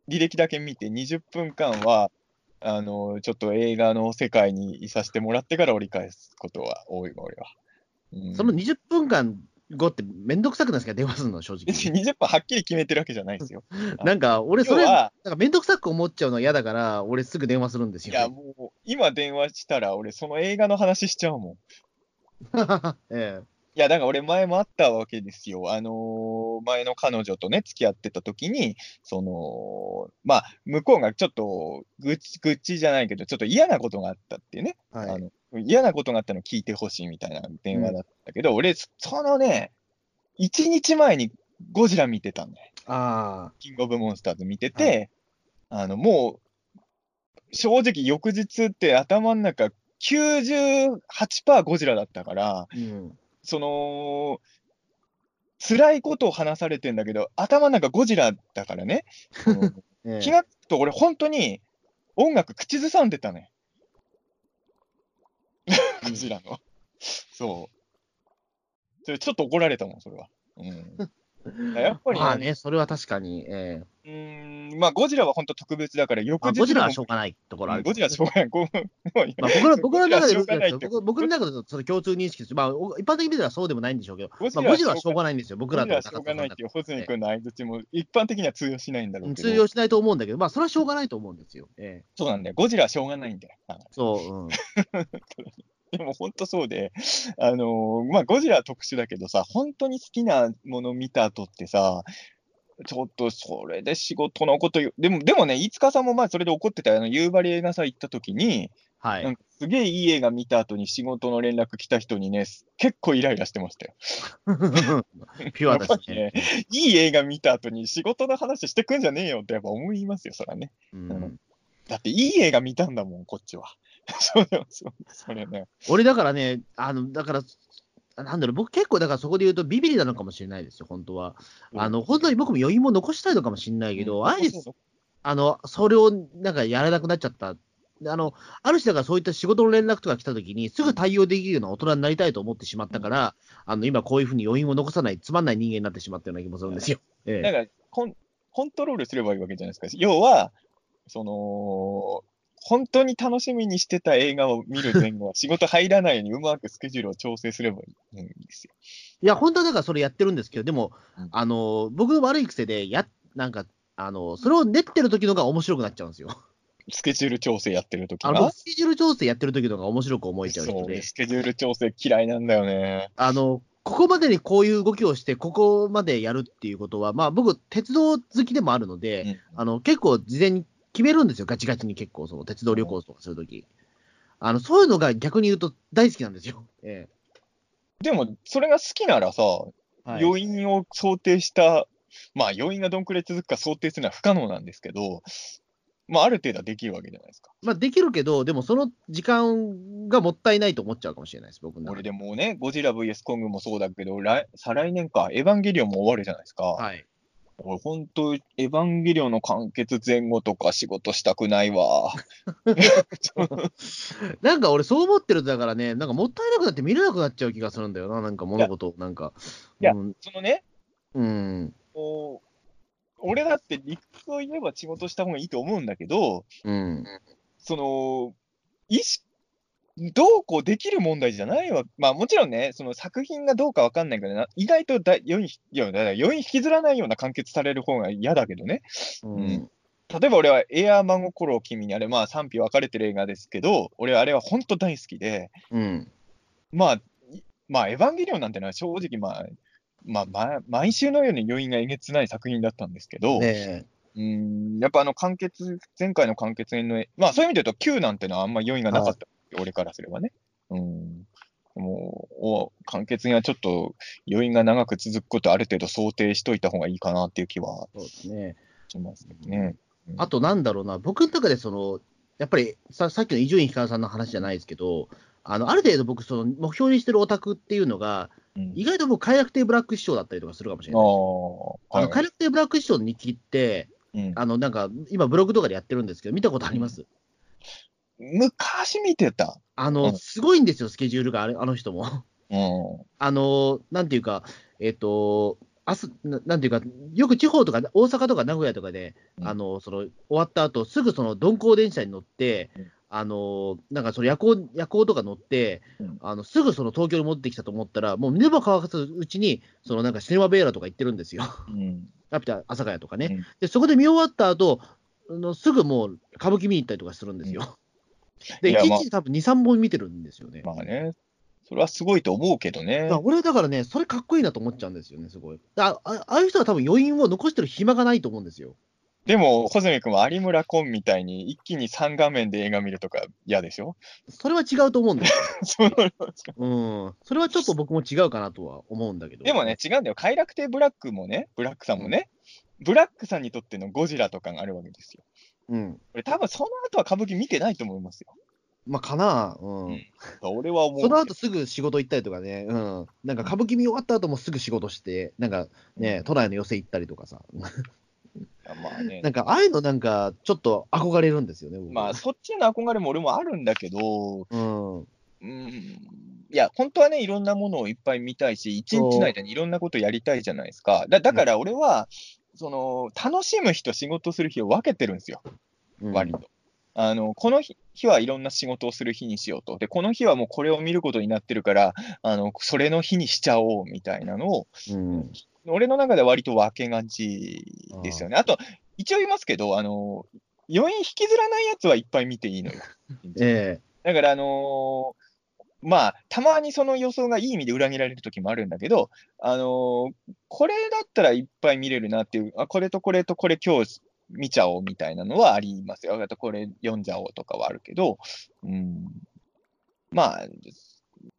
履歴だけ見て、20分間は、あの、ちょっと映画の世界にいさせてもらってから折り返すことは多いわ、俺は。うんその20分間後ってめんどくさくないですか、電話するの、正別直。に20分はっきり決めてるわけじゃないですよ。<laughs> なんか、俺、それ、なんかめんどくさく思っちゃうのは嫌だから、俺、すぐ電話するんですいや、よ。もう、今電話したら、俺、その映画の話しちゃうもん。<laughs> ええいや、だから俺前もあったわけですよ。あのー前の彼女とね、付き合ってた時に、その、まあ、向こうがちょっと、愚痴、愚痴じゃないけど、ちょっと嫌なことがあったっていうね、はいあの嫌なことがあったのを聞いてほしいみたいな電話だったけど、俺、そのね、1日前にゴジラ見てたんだよ。あキングオブモンスターズ見てて、あの、もう、正直翌日って頭の中98%ゴジラだったから、あ、うん。その、辛いことを話されてんだけど、頭の中ゴジラだからね、ええ <laughs> 気がつくと俺本当に音楽口ずさんでたね。<laughs> ゴジラの。そう。それちょっと怒られたもん、それは。うん。やっぱり、まあね、それは確かに、ええうーん、まあゴジラは本当特別だから、翌日まあゴジラはしょうがないところある。ゴジラはしょうがない。まあ、僕ら <laughs> 僕の中で僕僕の中でその共通認識です。まあ、お一般的に見たらそうでもないんでしょうけど、ゴジまあ、ゴジラはしょうがないんですよ、僕らのゴジラはしょうがないっていう、ホズミ君の相槌も一般的には通用しないんだろうけど、通用しないと思うんだけど、まあ、それはしょうがないと思うんですよ。ええそうなんだよ。ゴジラはしょうがないんだよ。はいそう、うん。<laughs> で <laughs> も本当そうで、あのーまあ、ゴジラは特殊だけどさ、本当に好きなもの見た後ってさ、ちょっとそれで仕事のこと言う、でも、でもね、飯塚さんもまあそれで怒ってたよ。あの夕張映画祭行った時に、はい。なんかすげえいい映画見た後に仕事の連絡来た人にね、結構イライラしてましたよ。<laughs> ピュアだしねいい映画見た後に仕事の話してくんじゃねえよってやっぱ思いますよ、そらね。うんだっていい映画見たんだもん、こっちは。そうだよそうそれね。俺、だからね、あの、だから、なんだろう、僕結構、だからそこで言うとビビリなのかもしれないですよ、本当は。あの、本当に僕も余韻も残したいのかもしれないけど、あえて、あの、それをなんかやらなくなっちゃった。あの、ある種だからそういった仕事の連絡とか来た時に、すぐ対応できるような大人になりたいと思ってしまったから、あの、今こういうふうに余韻を残さない、つまんない人間になってしまったような気もするんですよ。ええだからコン、コントロールすればいいわけじゃないですか。要は、その、本当に楽しみにしてた映画を見る前後は仕事入らないようにうまくスケジュールを調整すればいいんですよ。いや、本当はだからそれやってるんですけど、でもうん、あの、僕の悪い癖で、や、なんか、あの、それを練ってる時のが面白くなっちゃうんですよ。スケジュール調整やってる時あの。スケジュール調整やってる時のが面白く思えちゃう人でそう、、スケジュール調整嫌いなんだよね。あの、ここまでにこういう動きをして、ここまでやるっていうことは、まあ僕、鉄道好きでもあるので、あの、結構事前に決めるんですよ、ガチガチに結構、その鉄道旅行とかするとき。あの、そういうのが逆に言うと大好きなんですよ。<laughs> えでも、それが好きならさ、えはい余韻を想定した、まあ余韻がどんくらい続くか想定するのは不可能なんですけど、まあある程度はできるわけじゃないですか。まあ、できるけど、でもその時間がもったいないと思っちゃうかもしれないです、僕俺で。でもうね、ゴジラ VS コングもそうだけど、来再来年か、エヴァンゲリオンも終わるじゃないですか。はい。俺、本当、エヴァンゲリオンの完結前後とか仕事したくないわ。<laughs> なんか俺、そう思ってるとだからね、なんかもったいなくなって見れなくなっちゃう気がするんだよな、なんか物事を、なんか。いやうん。そのね、うん。こう俺だって理屈を言えば仕事した方がいいと思うんだけど、うん。その、意識、どうこうできる問題じゃないわ。まあもちろんね、その作品がどうかわかんないけどな、意外とだ余韻、いや、余韻引きずらないような完結される方が嫌だけどね。うん。例えば俺はエアー真心を君にあれ、まあ賛否分かれてる映画ですけど、俺はあれは本当大好きで、うん。まあ、いまあエヴァンゲリオンなんてのは正直まあ、まあ、ま毎週のように余韻がえげつない作品だったんですけど、ねうん、やっぱあの完結、前回の完結編の、まあそういう意味で言うと Q なんてのはあんま余韻がなかった、俺からすればね。うん。もう、お完結編はちょっと余韻が長く続くことある程度想定しといた方がいいかなっていう気は。しますけどね。あとなんだろうな、僕の中でその、やっぱりささっきの伊集院光さんの話じゃないですけど、あのある程度僕、その目標にしてるオタクっていうのが、うん意外と僕、快楽亭ブラック師匠だったりとかするかもしれない。ああ、あのはい快楽亭ブラック師匠の日記って、うんあのなんか今、ブログとかでやってるんですけど、見たことあります、昔見てた。あのうんすごいんですよ、スケジュールがあれあの人も。うん。<laughs> あのなんていうか、えっ、と、明日ななんていうか、よく地方とか、大阪とか名古屋とかで、うんあのその終わった後すぐその鈍行電車に乗って、うんあのなんかその夜行夜行とか乗って、うんあのすぐその東京に戻ってきたと思ったら、もう見れば乾かすうちに、そのなんかシネマベーラとか行ってるんですよ、うん。ラピュタ、朝霞屋とかね。うんで、そこで見終わった後あのすぐもう歌舞伎見に行ったりとかするんですよ。で、いやまあ1日多分2、3本見てるんですよね。まあね、それはすごいと思うけどね。俺だからね、それかっこいいなと思っちゃうんですよね、すごい。ああああいう人は多分余韻を残してる暇がないと思うんですよ。でも、穂積君は有村昆みたいに一気に3画面で映画見るとか嫌でしょ？それは違うと思うんですよ。<laughs> そううん。それはちょっと僕も違うかなとは思うんだけど。でもね、、違うんだよ。快楽亭ブラックもね、ブラックさんもね、ブラックさんにとってのゴジラとかがあるわけですよ。うん。俺多分その後は歌舞伎見てないと思いますよ。まあ、かな。うん。うん俺は思う。その後すぐ仕事行ったりとかね、うん。なんか歌舞伎見終わった後もすぐ仕事して、なんかね、都内の寄席行ったりとかさ。まあねな。んか、ああいうのなんか、ちょっと憧れるんですよね、僕まあ、そっちへの憧れも俺もあるんだけど、うん。うん、いや、本当はね、いろんなものをいっぱい見たいし、一日の間にいろんなことやりたいじゃないですか。だだから俺は、その、楽しむ日と仕事する日を分けてるんですよ、うん割と。あの、この日日はいろんな仕事をする日にしようと。で、この日はもうこれを見ることになってるから、あの、それの日にしちゃおうみたいなのを、うん。俺の中では割と分けがちですよね。あと、一応言いますけど、あの、余韻引きずらないやつはいっぱい見ていいのよ。<laughs> えだから、あのーまあ、たまにその予想がいい意味で裏切られる時もあるんだけど、あのーこれだったらいっぱい見れるなっていう、あ、これとこれとこれ今日見ちゃおうみたいなのはありますよ。あとこれ読んじゃおうとかはあるけど、うん、まあ、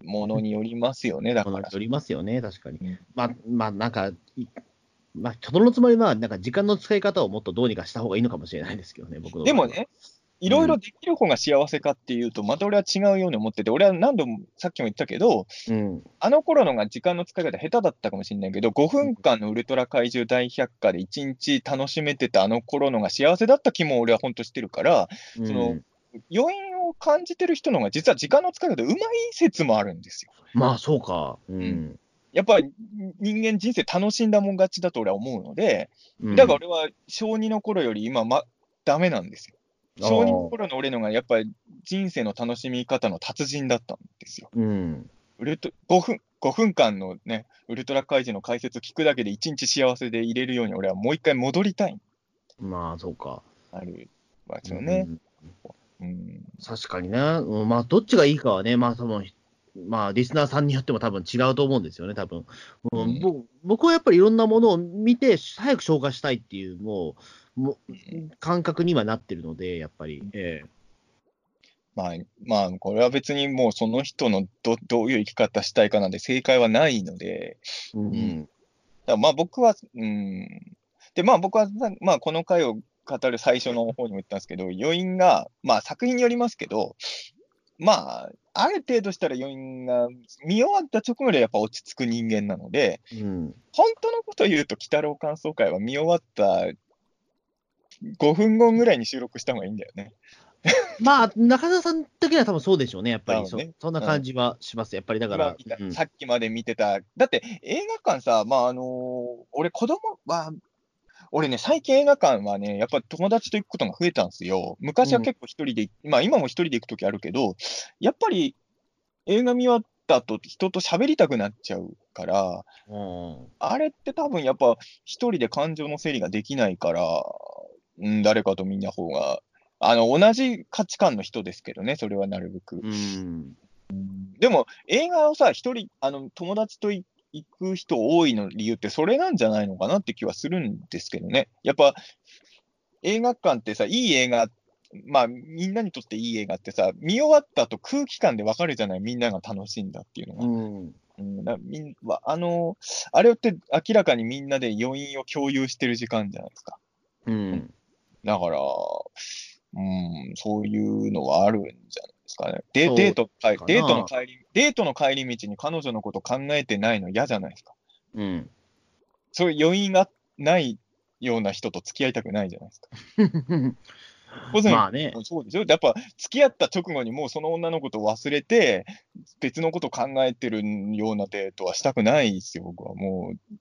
ものによりますよね、だえから。よりますよね、確かにうん。まあ、まあ、なんか、いまあ、人のつまりは、なんか時間の使い方をもっとどうにかした方がいいのかもしれないですけどね、僕のでも、ね、いろいろできる方が幸せかっていうと、また俺は違うように思ってて、俺は何度もさっきも言ったけど、うん、あの頃のが時間の使い方下手だったかもしれないけど、5分間のウルトラ怪獣大百科で1日楽しめてたあの頃のが幸せだった気も俺は本当してるから、うんその余韻を感じてる人の方が実は時間の使い方うまい説もあるんですよ。まあ、そうか。うん。うんやっぱり人間人生楽しんだもん勝ちだと俺は思うので、うんだから俺は小2の頃より今、ま、ダメなんですよ。小2の頃の俺のがやっぱり人生の楽しみ方の達人だったんですよ。うん。ウルト5分 ,5 分間のね、ウルトラ怪獣の解説聞くだけで一日幸せでいれるように俺はもう一回戻りたい。まあ、そうか。あるわけよねう。んうん。確かにね。うんまあ、どっちがいいかはね、まあ、その、まあ、リスナーさんによっても多分違うと思うんですよね、多分。うんうんぼ僕はやっぱりいろんなものを見て、早く消化したいっていう、もう、もう感覚にはなってるので、やっぱり。えまあ、まあ、これは別にもうその人のどどういう生き方したいかなんて正解はないので、えうん。だまあ僕は、うん。で、まあ僕は、まあこの回を語る最初の方にも言ったんですけど、余韻が、まあ作品によりますけど、まあ、ある程度したら余韻が見終わった直後でやっぱ落ち着く人間なので、うん。本当のこと言うと、鬼太郎感想会は見終わった5分後ぐらいに収録した方がいいんだよね。まあ、中澤さん的には多分そうでしょうね、やっぱり。そ,、ね。そんな感じはします、やっぱりだからさっきまで見てた、だって映画館さ、まああのー俺、子供は、俺ね、最近映画館はね、やっぱ友達と行くことが増えたんですよ。昔は結構一人で、まあ今も一人で行くときあるけど、やっぱり映画見終わった後、人と喋りたくなっちゃうから、うん。あれって多分やっぱ一人で感情の整理ができないから、うん、誰かと見た方が、あの、同じ価値観の人ですけどね、それはなるべく。うんでも、映画をさ、一人、あの、友達と行行く人多いの理由ってそれなんじゃないのかなって気はするんですけどね。やっぱ映画館ってさ、いい映画、まあみんなにとっていい映画ってさ、見終わった後空気感でわかるじゃない、みんなが楽しんだっていうのが。うん。うん、だみんはあの、あれって明らかにみんなで余韻を共有してる時間じゃないですか。うん。だから、うん、そういうのはあるんじゃないですかね。でデート帰かなデートの帰り、デートの帰り道に彼女のこと考えてないの嫌じゃないですか。うん。そういう余韻がないような人と付き合いたくないじゃないですか。<laughs> まあね。そうでしょ？やっぱ付き合った直後にもうその女のことを忘れて、別のことを考えてるようなデートはしたくないですよ、僕は。もう、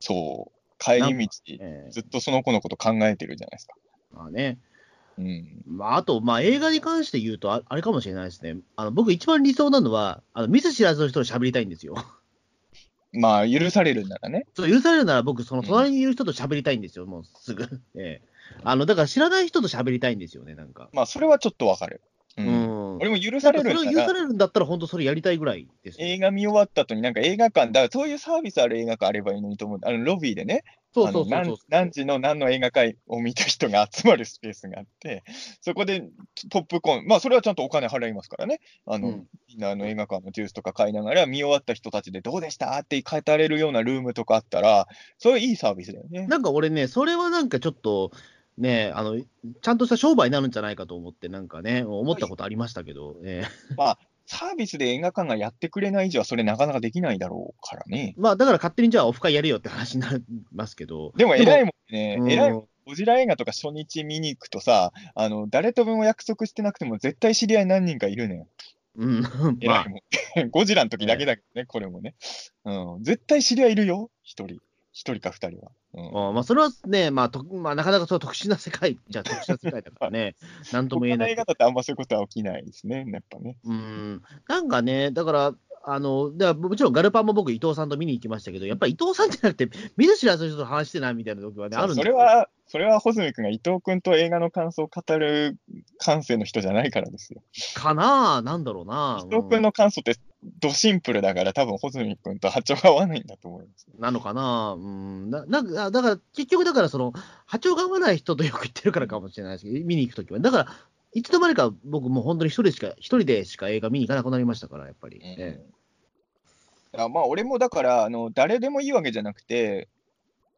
そう、帰り道、ええずっとその子のこと考えてるじゃないですか。まあね。うん。まあ、あと、まあ、映画に関して言うと、ああれかもしれないですね。あの僕、一番理想なのは、あの見ず知らずの人と喋りたいんですよ。<laughs> まあ、許されるならね。そう許されるなら、僕、その隣にいる人と喋りたいんですよ、もうすぐ。ええあのだから、知らない人と喋りたいんですよね、なんか。まあ、それはちょっとわかる。う。うんん。俺も許なされるんならされるんだったら、本当それやりたいぐらいですよ。映画見終わった後になんか映画館、だからそういうサービスある映画館あればいいのにと思う。あの、ロビーでね、そうそう何時の何の映画会を見た人が集まるスペースがあって、そこでポップコーン、まあそれはちゃんとお金払いますからね、あの、うんみんなあの映画館のジュースとか買いながら見終わった人たちでどうでした？って語れるようなルームとかあったら、それいいサービスだよね。なんか俺ね、それはなんかちょっと、ね、あのちゃんとした商売になるんじゃないかと思って、なんかね、思ったことありましたけど、ええサービスで映画館がやってくれない以上はそれなかなかできないだろうからね。まあ、だから勝手にじゃあオフ会やるよって話になりますけど、でも偉いもんね、うん偉いもん。ゴジラ映画とか初日見に行くとさ、あの、誰とも約束してなくても絶対知り合い何人かいるのよ。うん、まあ偉い、もん。ゴジラの時だけだけどね、これもね。うん。絶対知り合いいるよ、一人。一人か二人は。うん。あまあ、それはね、まあとまあ、なかなかそう特殊な世界じゃ特殊な世界だからね、<laughs> なんとも言えない映画だとあんまそういうことは起きないですね、やっぱね。うん、なんかね、だから、あのだからもちろんガルパンも僕、伊藤さんと見に行きましたけど、やっぱり伊藤さんじゃなくて、見ず知らずの人と話してないみたいな時はね、あるんそですよれは、それは穂積君が伊藤君と映画の感想を語る感性の人じゃないからですよ。かな、なんだろうな。伊藤君の感想ってドシンプルだから、多分穂積君と波長が合わないんだと思います。なのかな、うん、ななんかだから結局、だからその波長が合わない人とよく言ってるからかもしれないですけど、見に行くときは。だから、いつの間にか僕、もう本当に一人しか、一人でしか映画見に行かなくなりましたから、やっぱり。えあまあ、俺もだからあの、誰でもいいわけじゃなくて、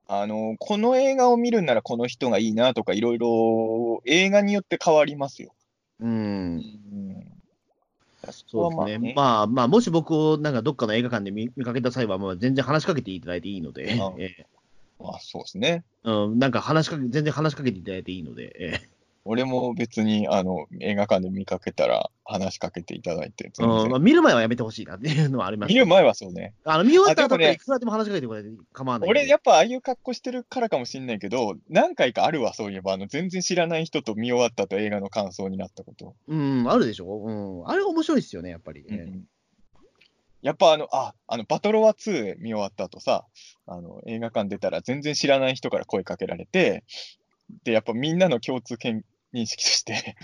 あの、この映画を見るならこの人がいいなとか、いろいろ映画によって変わりますよ。うん。そうですね。ね。まあ、まあ、もし僕をなんかどっかの映画館で見見かけた際は、まあ、全然話しかけていただいていいので、あええ。まあ、そうですね。うん、なんか話しかけ、全然話しかけていただいていいので、ええ俺も別にあの映画館で見かけたら話しかけていただいて、うんまあ、見る前はやめてほしいなっていうのはあります見る前はそうね。あの見終わった後いくらでも話しかけてくれて構わないんで。俺、やっぱああいう格好してるからかもしんないけど、何回かあるわ、そういえば、あの全然知らない人と見終わったと映画の感想になったこと。うん、あるでしょ。うん。あれ面白いですよね、やっぱり。ええやっぱあの、あ、あの、バトロワ2見終わった後さ、あの、映画館出たら全然知らない人から声かけられて、で、やっぱみんなの共通見認識として、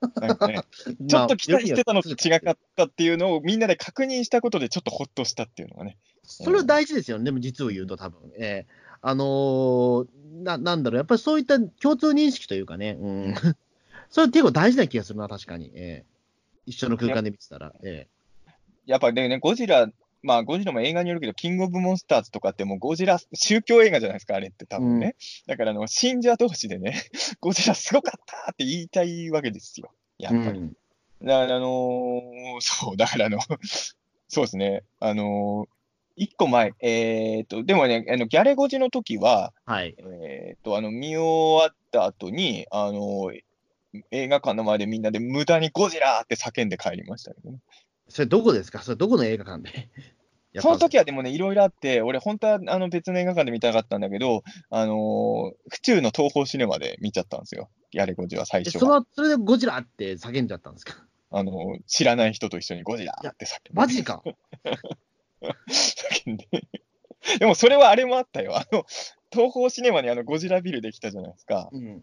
<laughs> なんかね、ちょっと期待してたのと違かったっていうのをみんなで確認したことでちょっとほっとしたっていうのがね。それは大事ですよね、でも実を言うと、多分。ええ。あのーな、なんだろう、やっぱりそういった共通認識というかね、うん、それ結構大事な気がするな、確かに。ええ。一緒の空間で見てたら。え。やっぱね、ゴジラ、まあ、ゴジラも映画によるけど、キングオブモンスターズとかってもうゴジラ、宗教映画じゃないですか、あれって多分ね。だから、あの、信者同士でね、<laughs> ゴジラすごかったって言いたいわけですよ。やえっぱり。うんだから、あのーそう、だから、あの、<laughs> そうですね、あのー一個前、えーっと、でもね、あのギャレゴジの時は、はい。えーっと、あの、見終わった後に、あのー映画館の前でみんなで無駄にゴジラって叫んで帰りましたけどね。それどこですか？それどこの映画館で？<laughs> その時はでもね、いろいろあって、俺、本当はあの別の映画館で見たかったんだけど、あのー府中の東宝シネマで見ちゃったんですよ、ギャレゴジは最え初は。そのそれでゴジラって叫んじゃったんですか？あのー知らない人と一緒にゴジラって叫んで。マジか。<laughs> 叫んで。でもそれはあれもあったよ。あの、東宝シネマにあのゴジラビルできたじゃないですか。うん。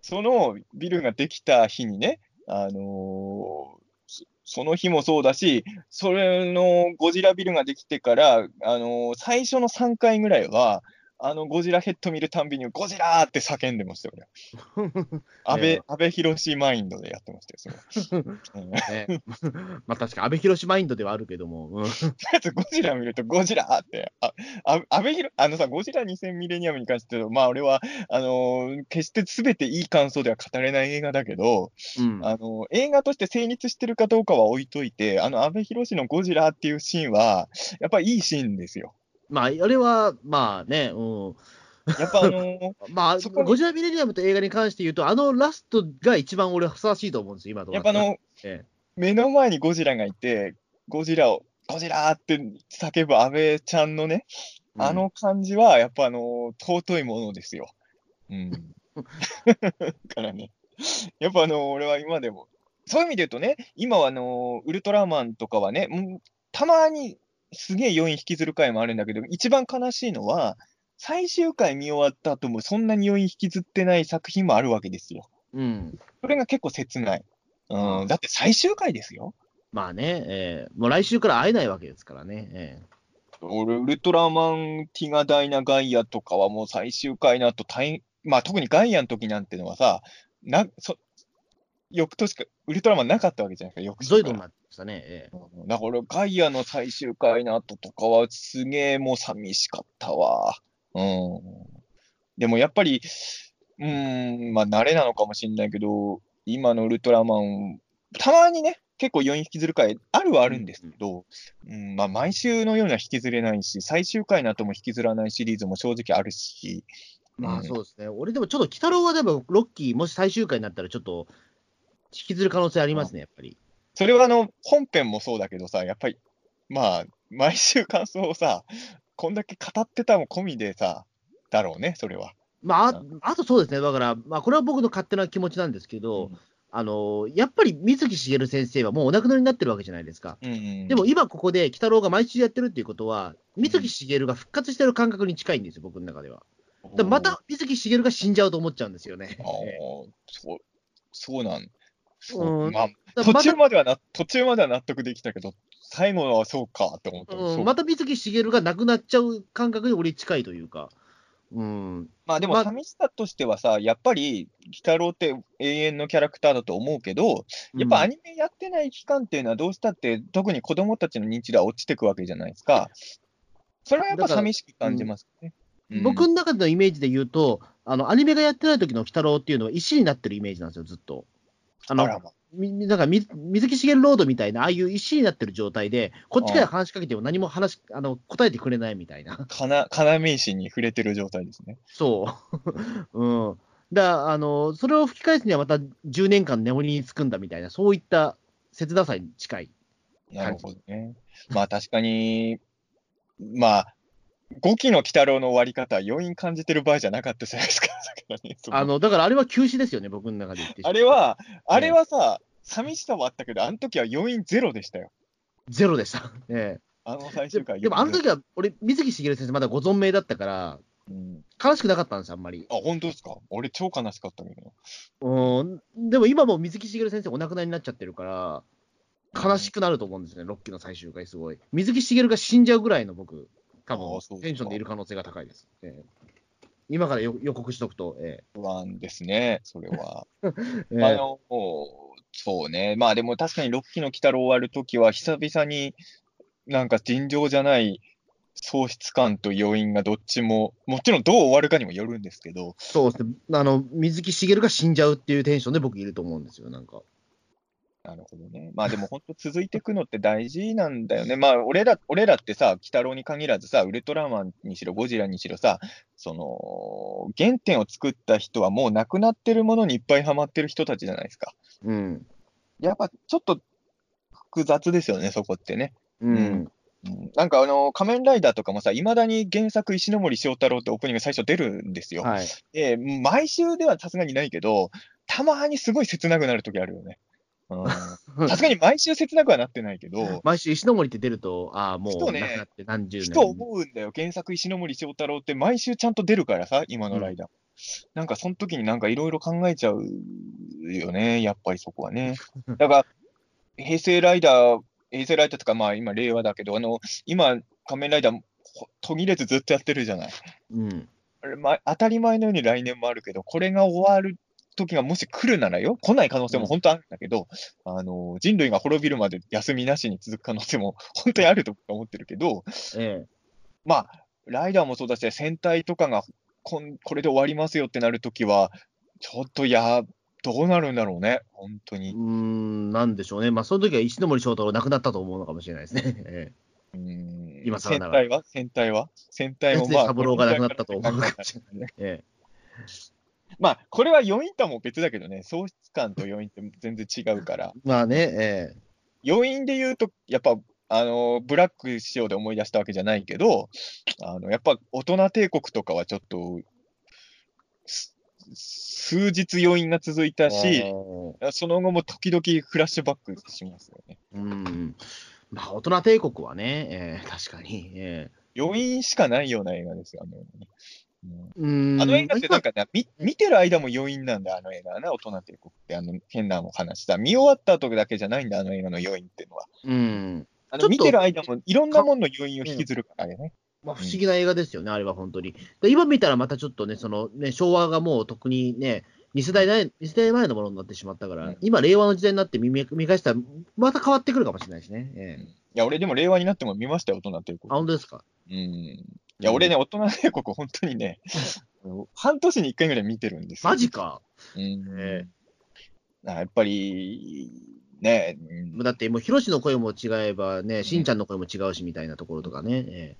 そのビルができた日にね、あのーその日もそうだし、それのゴジラビルができてから、あの最初の3回ぐらいは、あのゴジラヘッド見るたんびに、ゴジラーって叫んでましたよ、俺。<laughs> 安倍、ええ安倍博士マインドでやってましたよ、それ。うんね、<laughs> まあ確か安倍博士マインドではあるけども、うん、とりあえずゴジラ見ると、ゴジラーって、あ、あ安倍ひろ、あのさ、ゴジラ2000ミレニアムに関しては、まあ俺は、あのー決して全ていい感想では語れない映画だけど、うんあのー映画として成立してるかどうかは置いといて、あの、安倍博士のゴジラっていうシーンは、やっぱりいいシーンですよ。まあ、あれは、まあね、うん。やっぱあのー <laughs> まあ、そこにゴジラミレニアムと映画に関して言うと、あのラストが一番俺はふさわしいと思うんですよ、今とやっぱあの、え目の前にゴジラがいて、ゴジラを、ゴジラーって叫ぶ安倍ちゃんのね、えあの感じは、やっぱあの、尊いものですよ。うん。<laughs> だからね、やっぱあの、俺は今でも、そういう意味で言うとね、今はあの、ウルトラマンとかはね、うんたまにすげえ余韻引きずる回もあるんだけど、一番悲しいのは、最終回見終わった後もそんなに余韻引きずってない作品もあるわけですよ。うん。それが結構切ない。うん、うんだって最終回ですよ。まあね、ええもう来週から会えないわけですからね。ええ俺、ウルトラマン、ティガダイナ、ガイアとかはもう最終回の後大まあ特にガイアの時なんてのはさ、なそ翌年か、ウルトラマンなかったわけじゃないですか、翌週から。ゾイドになってましたね。ええうんだから俺、ガイアの最終回の後とかは、すげえもう寂しかったわ。うん。でもやっぱり、うーん、まあ慣れなのかもしれないけど、今のウルトラマン、たまにね、結構余韻引きずる回あるはあるんですけど、うんまあ、毎週のようには引きずれないし、最終回の後も引きずらないシリーズも正直あるし、まうんあそうですね。俺でもちょっと、鬼太郎はでも、ロッキー、もし最終回になったら、ちょっと、引きずる可能性ありますね、やっぱり。それはあの本編もそうだけどさ、やっぱり、まあ、毎週感想をさ、こんだけ語ってたも込みでさ、だろうね、それは。まあ、ああとそうですね。だから、まあ、これは僕の勝手な気持ちなんですけど、うんあの、やっぱり水木しげる先生はもうお亡くなりになってるわけじゃないですか。うんでも今ここで鬼太郎が毎週やってるっていうことは、水木しげるが復活してる感覚に近いんですよ、僕の中では。だまた水木しげるが死んじゃうと思っちゃうんですよね。あーそう、そうなん。そううんまあ、途中まではな、途中までは納得できたけど、最後はそうかって思った。うん、また水木しげるがなくなっちゃう感覚に俺近いというか。うん、まあでもまあ寂しさとしてはさ、やっぱり、鬼太郎って永遠のキャラクターだと思うけど、やっぱアニメやってない期間っていうのはどうしたって、特に子供たちの認知度は落ちてくわけじゃないですか。それはやっぱ寂しく感じますね。うん僕の中でのイメージで言うと、あのアニメがやってない時の鬼太郎っていうのは石になってるイメージなんですよ、ずっと。あのあみなんかみ水木しげるロードみたいな、ああいう石になってる状態で、こっちから話しかけても何も話あの答えてくれないみたいな。かな、要石に触れてる状態ですね。そう。<laughs> うん。だあの、それを吹き返すにはまた10年間眠りにつくんだみたいな、そういった切なさに近い。なるほどね。まあ確かに、まあ、5期の鬼太郎の終わり方は余韻感じてる場合じゃなかったじゃないですか。あの、だからあれは休止ですよね、僕の中で言って。あれは、あれはさ、寂しさはあったけど、あの時は余韻ゼロでしたよ。ゼロでした。<laughs> えあの最え終回。でもあの時は、俺、水木しげる先生まだご存命だったから、うん悲しくなかったんです、あんまり。あ、本当ですか？俺超悲しかったけど。うん。でも今もう水木しげる先生お亡くなりになっちゃってるから、悲しくなると思うんですね、ロッキーの最終回、すごい。水木しげるが死んじゃうぐらいの僕、多分テンションでいる可能性が高いです。ええ今からよ予告しとくと、え不安ですね、それは。<laughs> えええあの、そうね。まあでも確かに6期の鬼太郎終わるときは久々になんか尋常じゃない喪失感と余韻がどっちも、もちろんどう終わるかにもよるんですけど、そうですね、あの水木しげるが死んじゃうっていうテンションで僕いると思うんですよ、なんか。なるほどね。まあでも本当続いていくのって大事なんだよね。まあ俺ら、俺らってさ、鬼太郎に限らずさ、ウルトラマンにしろ、ゴジラにしろさ、その、原点を作った人はもう亡くなってるものにいっぱいハマってる人たちじゃないですか。うん。やっぱちょっと複雑ですよね、そこってね。うん。うんなんかあの、仮面ライダーとかもさ、いまだに原作石ノ森章太郎ってオープニング最初出るんですよ。はい。で、毎週ではさすがにないけど、たまにすごい切なくなるときあるよね。うんさすがに毎週切なくはなってないけど、<laughs> 毎週石森って出ると、ああ、もう人ね亡くなって何十年。ふと思うんだよ。原作石ノ森章太郎って毎週ちゃんと出るからさ、今のライダー。なんかその時になんかいろいろ考えちゃうよね、やっぱりそこはね。<laughs> だから、平成ライダー、平成ライダーとか、まあ今令和だけど、あの、今、仮面ライダー、ほ途切れずずっとやってるじゃない。うん。あれま、当たり前のように来年もあるけど、これが終わる時がもし来るならよ、来ない可能性も本当あるんだけど、あの、人類が滅びるまで休みなしに続く可能性も <laughs> 本当にあると思ってるけど、ええ。まあ、ライダーもそうだし、戦隊とかがこんこれで終わりますよってなるときは、ちょっとや、どうなるんだろうね、本当にうー。ん、なんでしょうね。まあ、その時は石森章太郎亡くなったと思うのかもしれないですね。<laughs> えうーん今戦隊は？戦隊は？戦隊え。もまあ、三郎が亡くなったと思うのかもしれないね。<laughs> えまあ、これは余韻とはもう別だけどね、喪失感と余韻って全然違うから、え。<laughs> まあね、え余韻で言うと、やっぱ、あの、ブラック仕様で思い出したわけじゃないけど、あの、やっぱ大人帝国とかはちょっと、す数日余韻が続いえ。たし、おその後も時々フラッシュバックしますよね。ーうん。まあ、大人帝国はね、ええ確かに。え余韻しかないような映画ですよ、ね。うん。あの映画ってなんかね、見見てる間も余韻なんだ、あの映画はね、大人帝国って、あの変な話だ。見終わった後だけじゃないんだ、あの映画の余韻っていうのは。うん。あの見てる間もいろんなものの余韻を引きずるからね。まあ、不思議な映画ですよね、あれは本当に。で今見たらまたちょっとね、そのね、昭和がもう特にね、2世代前 ,2 世代前のものになってしまったから、うん今、令和の時代になって見見見返したら、また変わってくるかもしれないしね。ええいや、俺でも令和になっても見ましたよ、大人帝あ、国。本当ですか？うん。いや、俺ね、大人帝国、本当にね、半年に一回ぐらい見てるんですよ。マジか。うん。やっぱり、ね、うんだってもう、ヒロシの声も違えばね、しんちゃんの声も違うしみたいなところとかね。え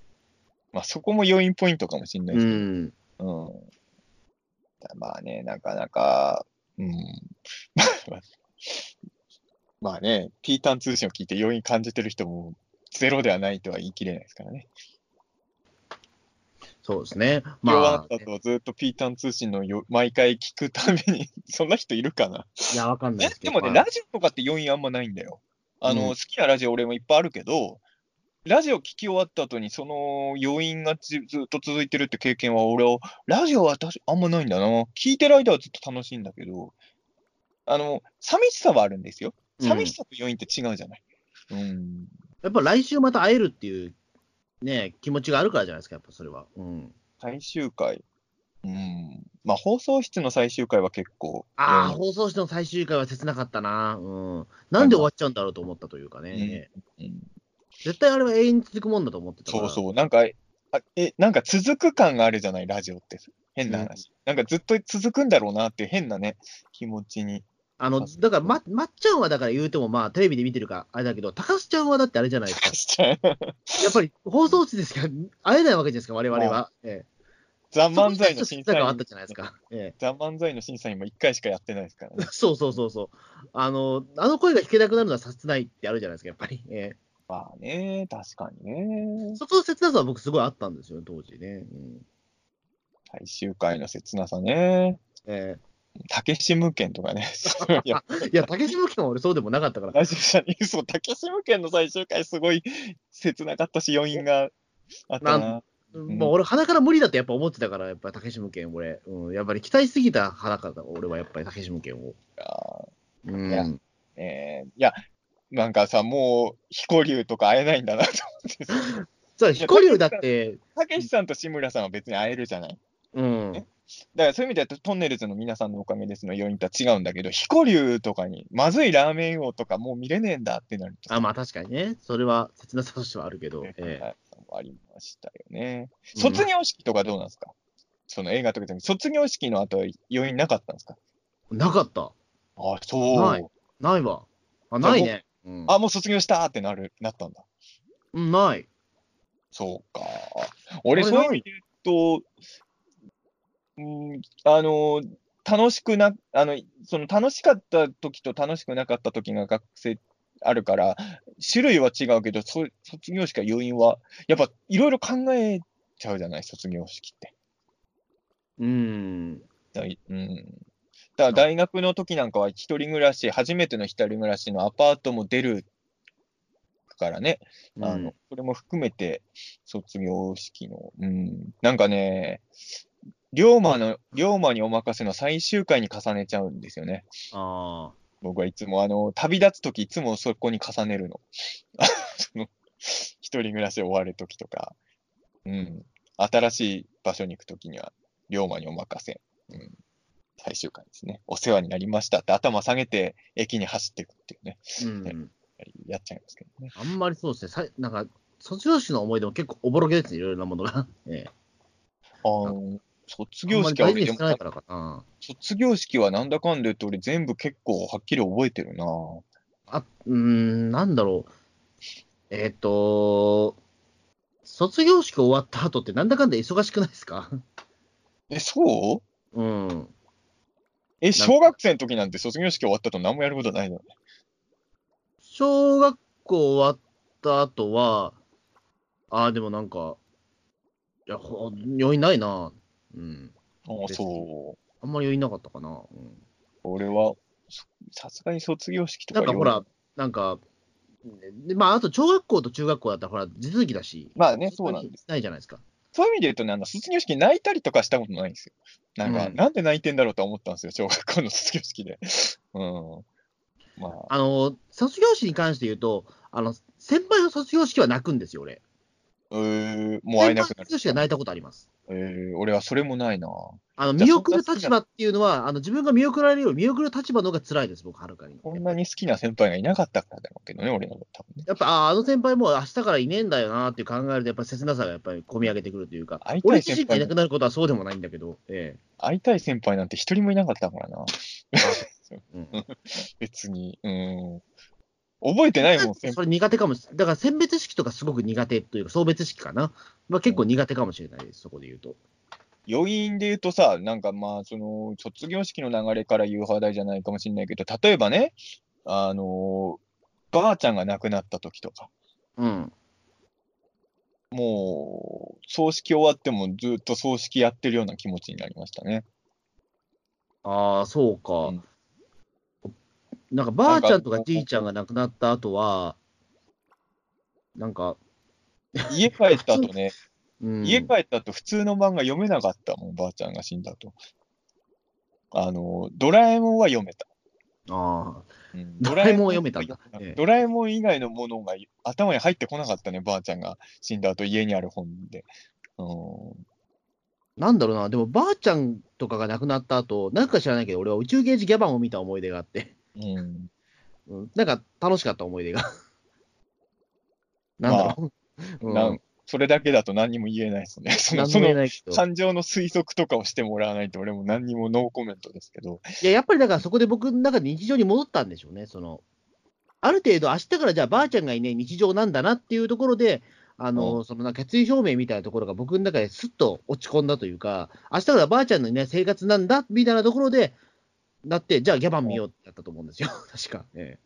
まあ、そこも要因ポイントかもしれないですけど、ん。うん。まあね、なかなか、うん。<laughs> まあね、ピータン通信を聞いて要因感じてる人もゼロではないとは言い切れないですからね。そうですね。今日あまあ、ったとずっとピータン通信のよ毎回聞くために、<laughs> そんな人いるかな？いや、わかんないですけど。え？でもね、まあラジオとかって要因あんまないんだよ。あの、うん好きなラジオ俺もいっぱいあるけど、ラジオ聞き終わった後にその余韻がずずっと続いてるって経験は俺は、ラジオは確かあんまないんだな。聞いてる間はずっと楽しいんだけど、あの、寂しさはあるんですよ。うん寂しさと余韻って違うじゃない。うん。やっぱ来週また会えるっていう、ね、気持ちがあるからじゃないですか、やっぱそれは。うん。最終回。うん。まあ、放送室の最終回は結構。ああ、うん放送室の最終回は切なかったな。うん。なんで終わっちゃうんだろうと思ったというかね。うん絶対あれは永遠に続くもんだと思ってたから。そうそう。なんか、あえ、なんか続く感があるじゃない、ラジオって。変な話。なんかずっと続くんだろうなって変なね、気持ちに。あの、だから、ま、まっちゃんはだから言うても、まあ、テレビで見てるから、あれだけど、高須ちゃんはだってあれじゃないですか。やっぱり放送室ですから、会えないわけじゃないですか、我々は。ええ。ザ・漫才の審査員があった、じゃないですか？えザ・漫才の審査員も1回しかやってないですからえ。ね。そうそうそうそう。あの、あの声が聞けなくなるのは切ないってあるじゃないですか、やっぱり。えまあね、確かにえ。ね。そこの切なさは僕すごいあったんですよ、当時ね。うん、最終回の切なさね。え竹志無剣とかね。<laughs> いや、え。いや、竹島家は俺そうでもなかったから。ラジオ社に、そう、竹志無剣の最終回すごい切なかったし、余韻があったな。もう俺、鼻から無理だってやっぱ思ってたから、やっぱり竹島家俺、うん、やっぱり期待しすぎた鼻から、俺はやっぱり竹島家を。あうん。いやえーいや、なんかさ、もう、彦竜とか会えないんだなと思って。<laughs> そう、彦竜だって、たけしさんと志村さんは別に会えるじゃない。うん。だからそういう意味では、トンネルズの皆さんのおかげですの要因とは違うんだけど、彦竜とかに、まずいラーメン王とかもう見れねえんだってなると。あ、まあ確かにね。それは切なさとしてはあるけど。ええはいありましたよね。うん卒業式とかどうなんですか、その映画とかじゃなくて卒業式の後は要因なかったんですか？なかった。あ、そう。ないないわ。あ、ないね。うん、あ、もう卒業したってなる、なったんだ。うんない。そうか。俺、そういう意味で言うと、うん、あの、楽しくな、あの、その楽しかった時と楽しくなかった時が学生あるから、種類は違うけど、そ卒業式は要因は、やっぱいろいろ考えちゃうじゃない、卒業式って。うん。だいうん。だから大学の時なんかは一人暮らし、初めての一人暮らしのアパートも出るからね、あの、それも含めて卒業式の、うん、なんかね、龍馬の、龍馬にお任せの最終回に重ねちゃうんですよね。ああ。僕はいつも、あの、旅立つとき、いつもそこに重ねるの。<laughs> その一人暮らし終わるときとか、うん。新しい場所に行くときには、龍馬にお任せ。うん。最終回ですね。お世話になりましたって頭下げて、駅に走っていくっていうね。うん。やっちゃいますけどね。あんまりそうですね。さいなんか、卒業式の思い出も結構おぼろげですね、いろいろなものが。<laughs> ええ。あの、卒業式は俺でも。卒業式はなんだかんだ言って俺全部結構はっきり覚えてるなあ、うーん、なんだろう。えっ、と、卒業式終わった後ってなんだかんだ忙しくないですか？え、そう？うん。え、小学生の時なんて卒業式終わったと何もやることないの？小学校終わった後は、ああ、でもなんか、いや、ほ余韻ないな。うん。ああ、そう。あんまり余韻なかったかな。うん、俺は、そさすがに卒業式とかなんかほら、なんか、でまあ、あと小学校と中学校だったら、ほら、地続きだし、まあね、そうなんです。ないじゃないですか。そういう意味で言うとね、あの卒業式泣いたりとかしたことないんですよ。なんか、うんなんで泣いてんだろうと思ったんですよ、小学校の卒業式で。<laughs> うん。まあ、あの、卒業式に関して言うと、あの、先輩の卒業式は泣くんですよ、俺。えー、もう会えなくなる卒業。式は泣いたことあります。えー、俺はそれもないな。あの、見送る立場っていうのは、あの、自分が見送られるより見送る立場の方が辛いです、僕、はるかに。こんなに好きな先輩がいなかったからだろうけどね、俺の多分ね。やっぱ、ああ、あの先輩もう明日からいねえんだよなっていう考えると、やっぱり切なさがやっぱり込み上げてくるというか俺自身がいなくなることはそうでもないんだけど、え会いたい先輩なんて一人もいなかったからな。え。<laughs> うん、別に。うん。覚えてないもん、先 <laughs> それ苦手かもしだから選別式とかすごく苦手というか、送別式かな。まあ結構苦手かもしれないです、そこで言うと。余韻で言うとさ、なんかまあ、その、卒業式の流れから言う話題じゃないかもしれないけど、例えばね、あのばあちゃんが亡くなった時とか、うん。もう、葬式終わってもずっと葬式やってるような気持ちになりましたね。ああ、そうか。うんなんかばあちゃんとかじいちゃんが亡くなった後は、なんか、家帰った後ね、<laughs> うん、家帰った後普通の漫画読めなかったもん、ばあちゃんが死んだ後。あの、ドラえもんは読めた。ああ、うん。ドラえもんは読めたんだ。ええドラえもん以外のものが頭に入ってこなかったね、ばあちゃんが。死んだ後家にある本で。うん。なんだろうな、でもばあちゃんとかが亡くなった後、なんか知らないけど、俺は宇宙ゲージギャバンを見た思い出があって、うんうん、なんか楽しかった思い出が。なんだろう。うんなんそれだけだと何にも言えないですね。そ <laughs> のその。感情の推測とかをしてもらわないと、俺も何にもノーコメントですけど。いや、やっぱりだからそこで僕の中で日常に戻ったんでしょうね。その、ある程度明日からじゃあばあちゃんがいない日常なんだなっていうところで、あの、うそのな決意表明みたいなところが僕の中ですっと落ち込んだというか、明日からばあちゃんのいない生活なんだみたいなところで、なって、じゃあギャバン見ようってやったと思うんですよ。<laughs> 確か。え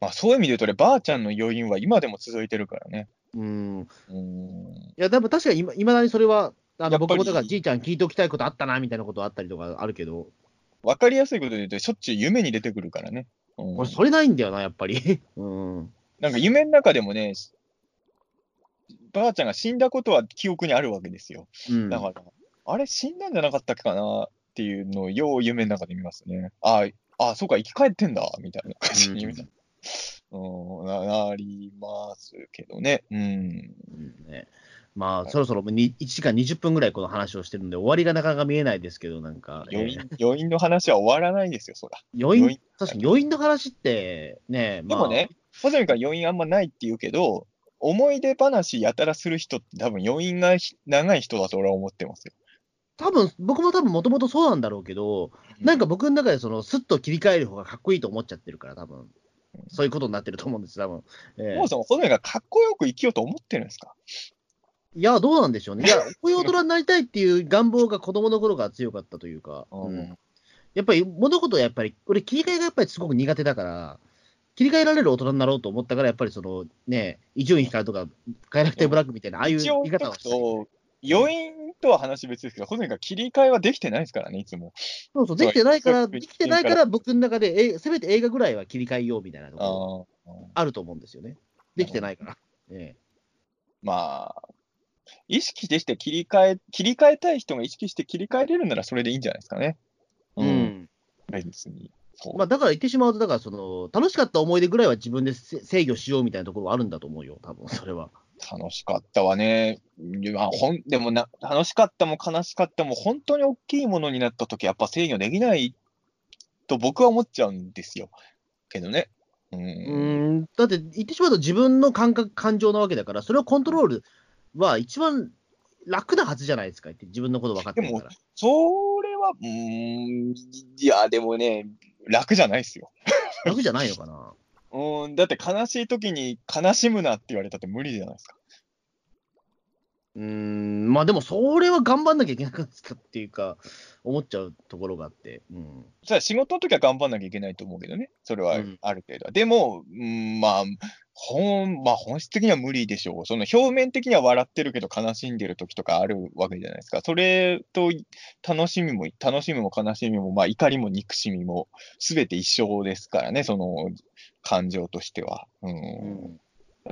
まあそういう意味で言うと、俺、ばあちゃんの余韻は今でも続いてるからね。え。うん。うん。いや、でも確かにいまだにそれは、あの僕もだからじいちゃん聞いておきたいことあったなみたいなことあったりとかあるけど、わかりやすいことで言うと、しょっちゅう夢に出てくるからね。うん俺、それないんだよな、やっぱり。<laughs> うん。なんか夢の中でもね、ばあちゃんが死んだことは記憶にあるわけですよ。うん、だから、あれ死んだんじゃなかったっけかなっていうのをよう夢の中で見ますね。ああ、そうか、生き返ってんだ、みたいな感じに、うんうん、ななりますけどね。うん。うんね、まあ、そろそろもうに1時間20分ぐらいこの話をしてるんで、終わりがなかなか見えないですけど、なんか、余韻えー、余韻の話は終わらないですよ、そら。余韻余韻、確かに余韻の話ってね、まあ、でもね、細見から余韻あんまないって言うけど、思い出話やたらする人って多分余韻が長い人だと俺は思ってますよ。多分僕も多分もともとそうなんだろうけど、なんか僕の中でそのスッと切り替える方がかっこいいと思っちゃってるから、多分そういうことになってると思うんです、多分。ええ。そもそも細見がかっこよく生きようと思ってるんですか？いや、どうなんでしょうね。<laughs> いや、こういう大人になりたいっていう願望が子供の頃から強かったというか、うん。うん。やっぱり物事はやっぱり、俺、切り替えがやっぱりすごく苦手だから、切り替えられる大人になろうと思ったから、やっぱりそのね、伊集院光とか、快楽天ブラックみたいな、ああいう言い方をしたい。と、余韻とは話別ですけど、細見が切り替えはできてないですからね、いつも。そうそう、できてないから、できてないから、僕の中で、えせめて映画ぐらいは切り替えようみたいなとあころーあると思うんですよね。できてないから。えまあ、意識して切り替え、切り替えたい人が意識して切り替えれるならそれでいいんじゃないですかね。えうん。別に。まあ、だから言ってしまうと、だからその、楽しかった思い出ぐらいは自分でせ制御しようみたいなところはあるんだと思うよ、多分それは。楽しかったわね。いやほんでもな、楽しかったも悲しかったも、本当に大きいものになったとき、やっぱ制御できないと僕は思っちゃうんですよ。けどね。う。うんん、だって言ってしまうと自分の感覚、感情なわけだから、それをコントロールは一番楽なはずじゃないですか、って自分のこと分かってるから。それは、うーん、いや、でもね、楽じゃないですよ。楽じゃないのかな？うん、だって悲しい時に悲しむなって言われたって無理じゃないですか。うーん、まあでもそれは頑張んなきゃいけなくなったっていうか、思っちゃうところがあって。うん。それは仕事の時は頑張んなきゃいけないと思うけどね。それはうんある程度は。でも、うん、まあ、本、まあ本質的には無理でしょう。その表面的には笑ってるけど悲しんでる時とかあるわけじゃないですか。それと楽しみも、楽しみも悲しみも、まあ怒りも憎しみも、すべて一緒ですからね、その感情としては。うんうん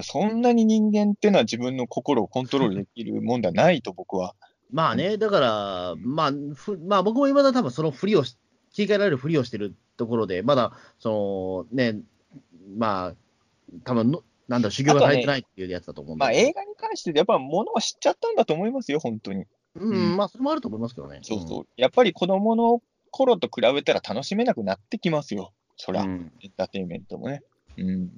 そんなに人間っていうのは自分の心をコントロールできるもんではないと僕は。まあね、だから、まあ、ふまあ、僕も今だ多分そのふりをし、切り替えられるふりをしてるところで、まだ、そのね、まあ、多分のなんだろう、修行が足りてないっていうやつだと思うんまあ映画に関してやっぱ物を知っちゃったんだと思いますよ、本当に。うん、まあ、それもあると思いますけどね。そうそう。やっぱり子供の頃と比べたら楽しめなくなってきますよ。そら、うんエンターテインメントもね。うん。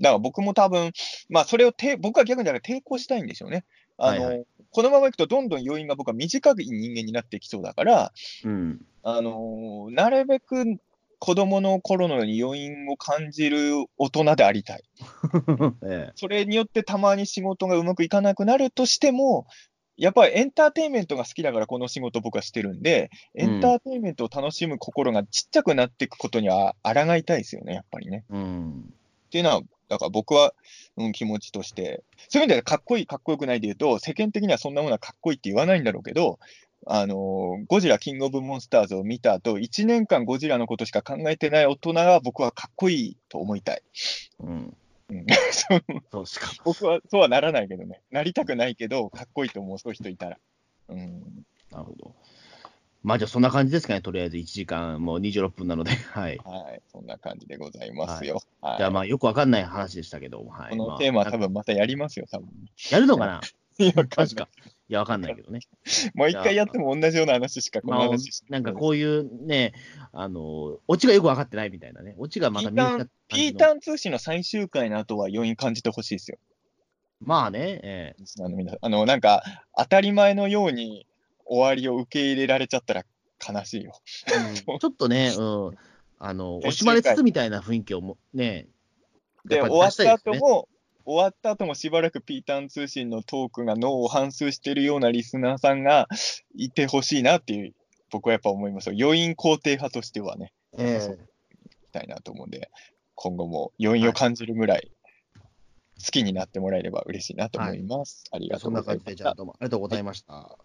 だから僕も多分、まあそれをて、僕は逆にだから抵抗したいんでしょうね。あの、はいはこのままいくとどんどん要因が僕は短い人間になってきそうだから、うん。あのなるべく子供の頃のように余韻を感じる大人でありたい。<laughs> ええそれによってたまに仕事がうまくいかなくなるとしても、やっぱりエンターテインメントが好きだからこの仕事僕はしてるんで、エンターテインメントを楽しむ心がちっちゃくなっていくことには抗いたいですよね、やっぱりね。うん。っていうのは、だから僕は、うん、気持ちとして、そういう意味ではかっこいい、かっこよくないで言うと、世間的にはそんなものはかっこいいって言わないんだろうけど、あのーゴジラ、キングオブモンスターズを見た後、1年間ゴジラのことしか考えてない大人が僕はかっこいいと思いたい。うん。うん、<laughs> そうしか。僕はそうはならないけどね。なりたくないけど、かっこいいと思う、そういう人いたら。うん。なるほど。まあじゃあそんな感じですかね、とりあえず1時間もう26分なので、<laughs> はい。はい。そんな感じでございますよ。はい。じゃあまあよくわかんない話でしたけど、はい。こまあのテーマは多分またやりますよ、多分。やるのかな？<laughs> いや、わかんない確か。いや、わかんないけどね。<laughs> もう一回やっても同じような話しか、このまあ話し、なんかこういうね、あの、オチがよくわかってないみたいなね。オチがまた見えたピーターン通信の最終回の後は余韻感じてほしいですよ。まあね、えリスナーあの、なんか、当たり前のように終わりを受け入れられちゃったら悲しいよ。えうん <laughs> ちょっとね、うん、あの、惜しまれつつみたいな雰囲気をもね、で、終わった後も、終わった後もしばらくピーターン通信のトークが脳を反数してるようなリスナーさんがいてほしいなっていう、僕はやっぱ思いますよ。余韻肯定派としてはね、えそうしたいなと思うんで、今後も余韻を感じるぐらい好きになってもらえれば嬉しいなと思います。ありえがとうございましたじゃあ。どうもありがとうございました。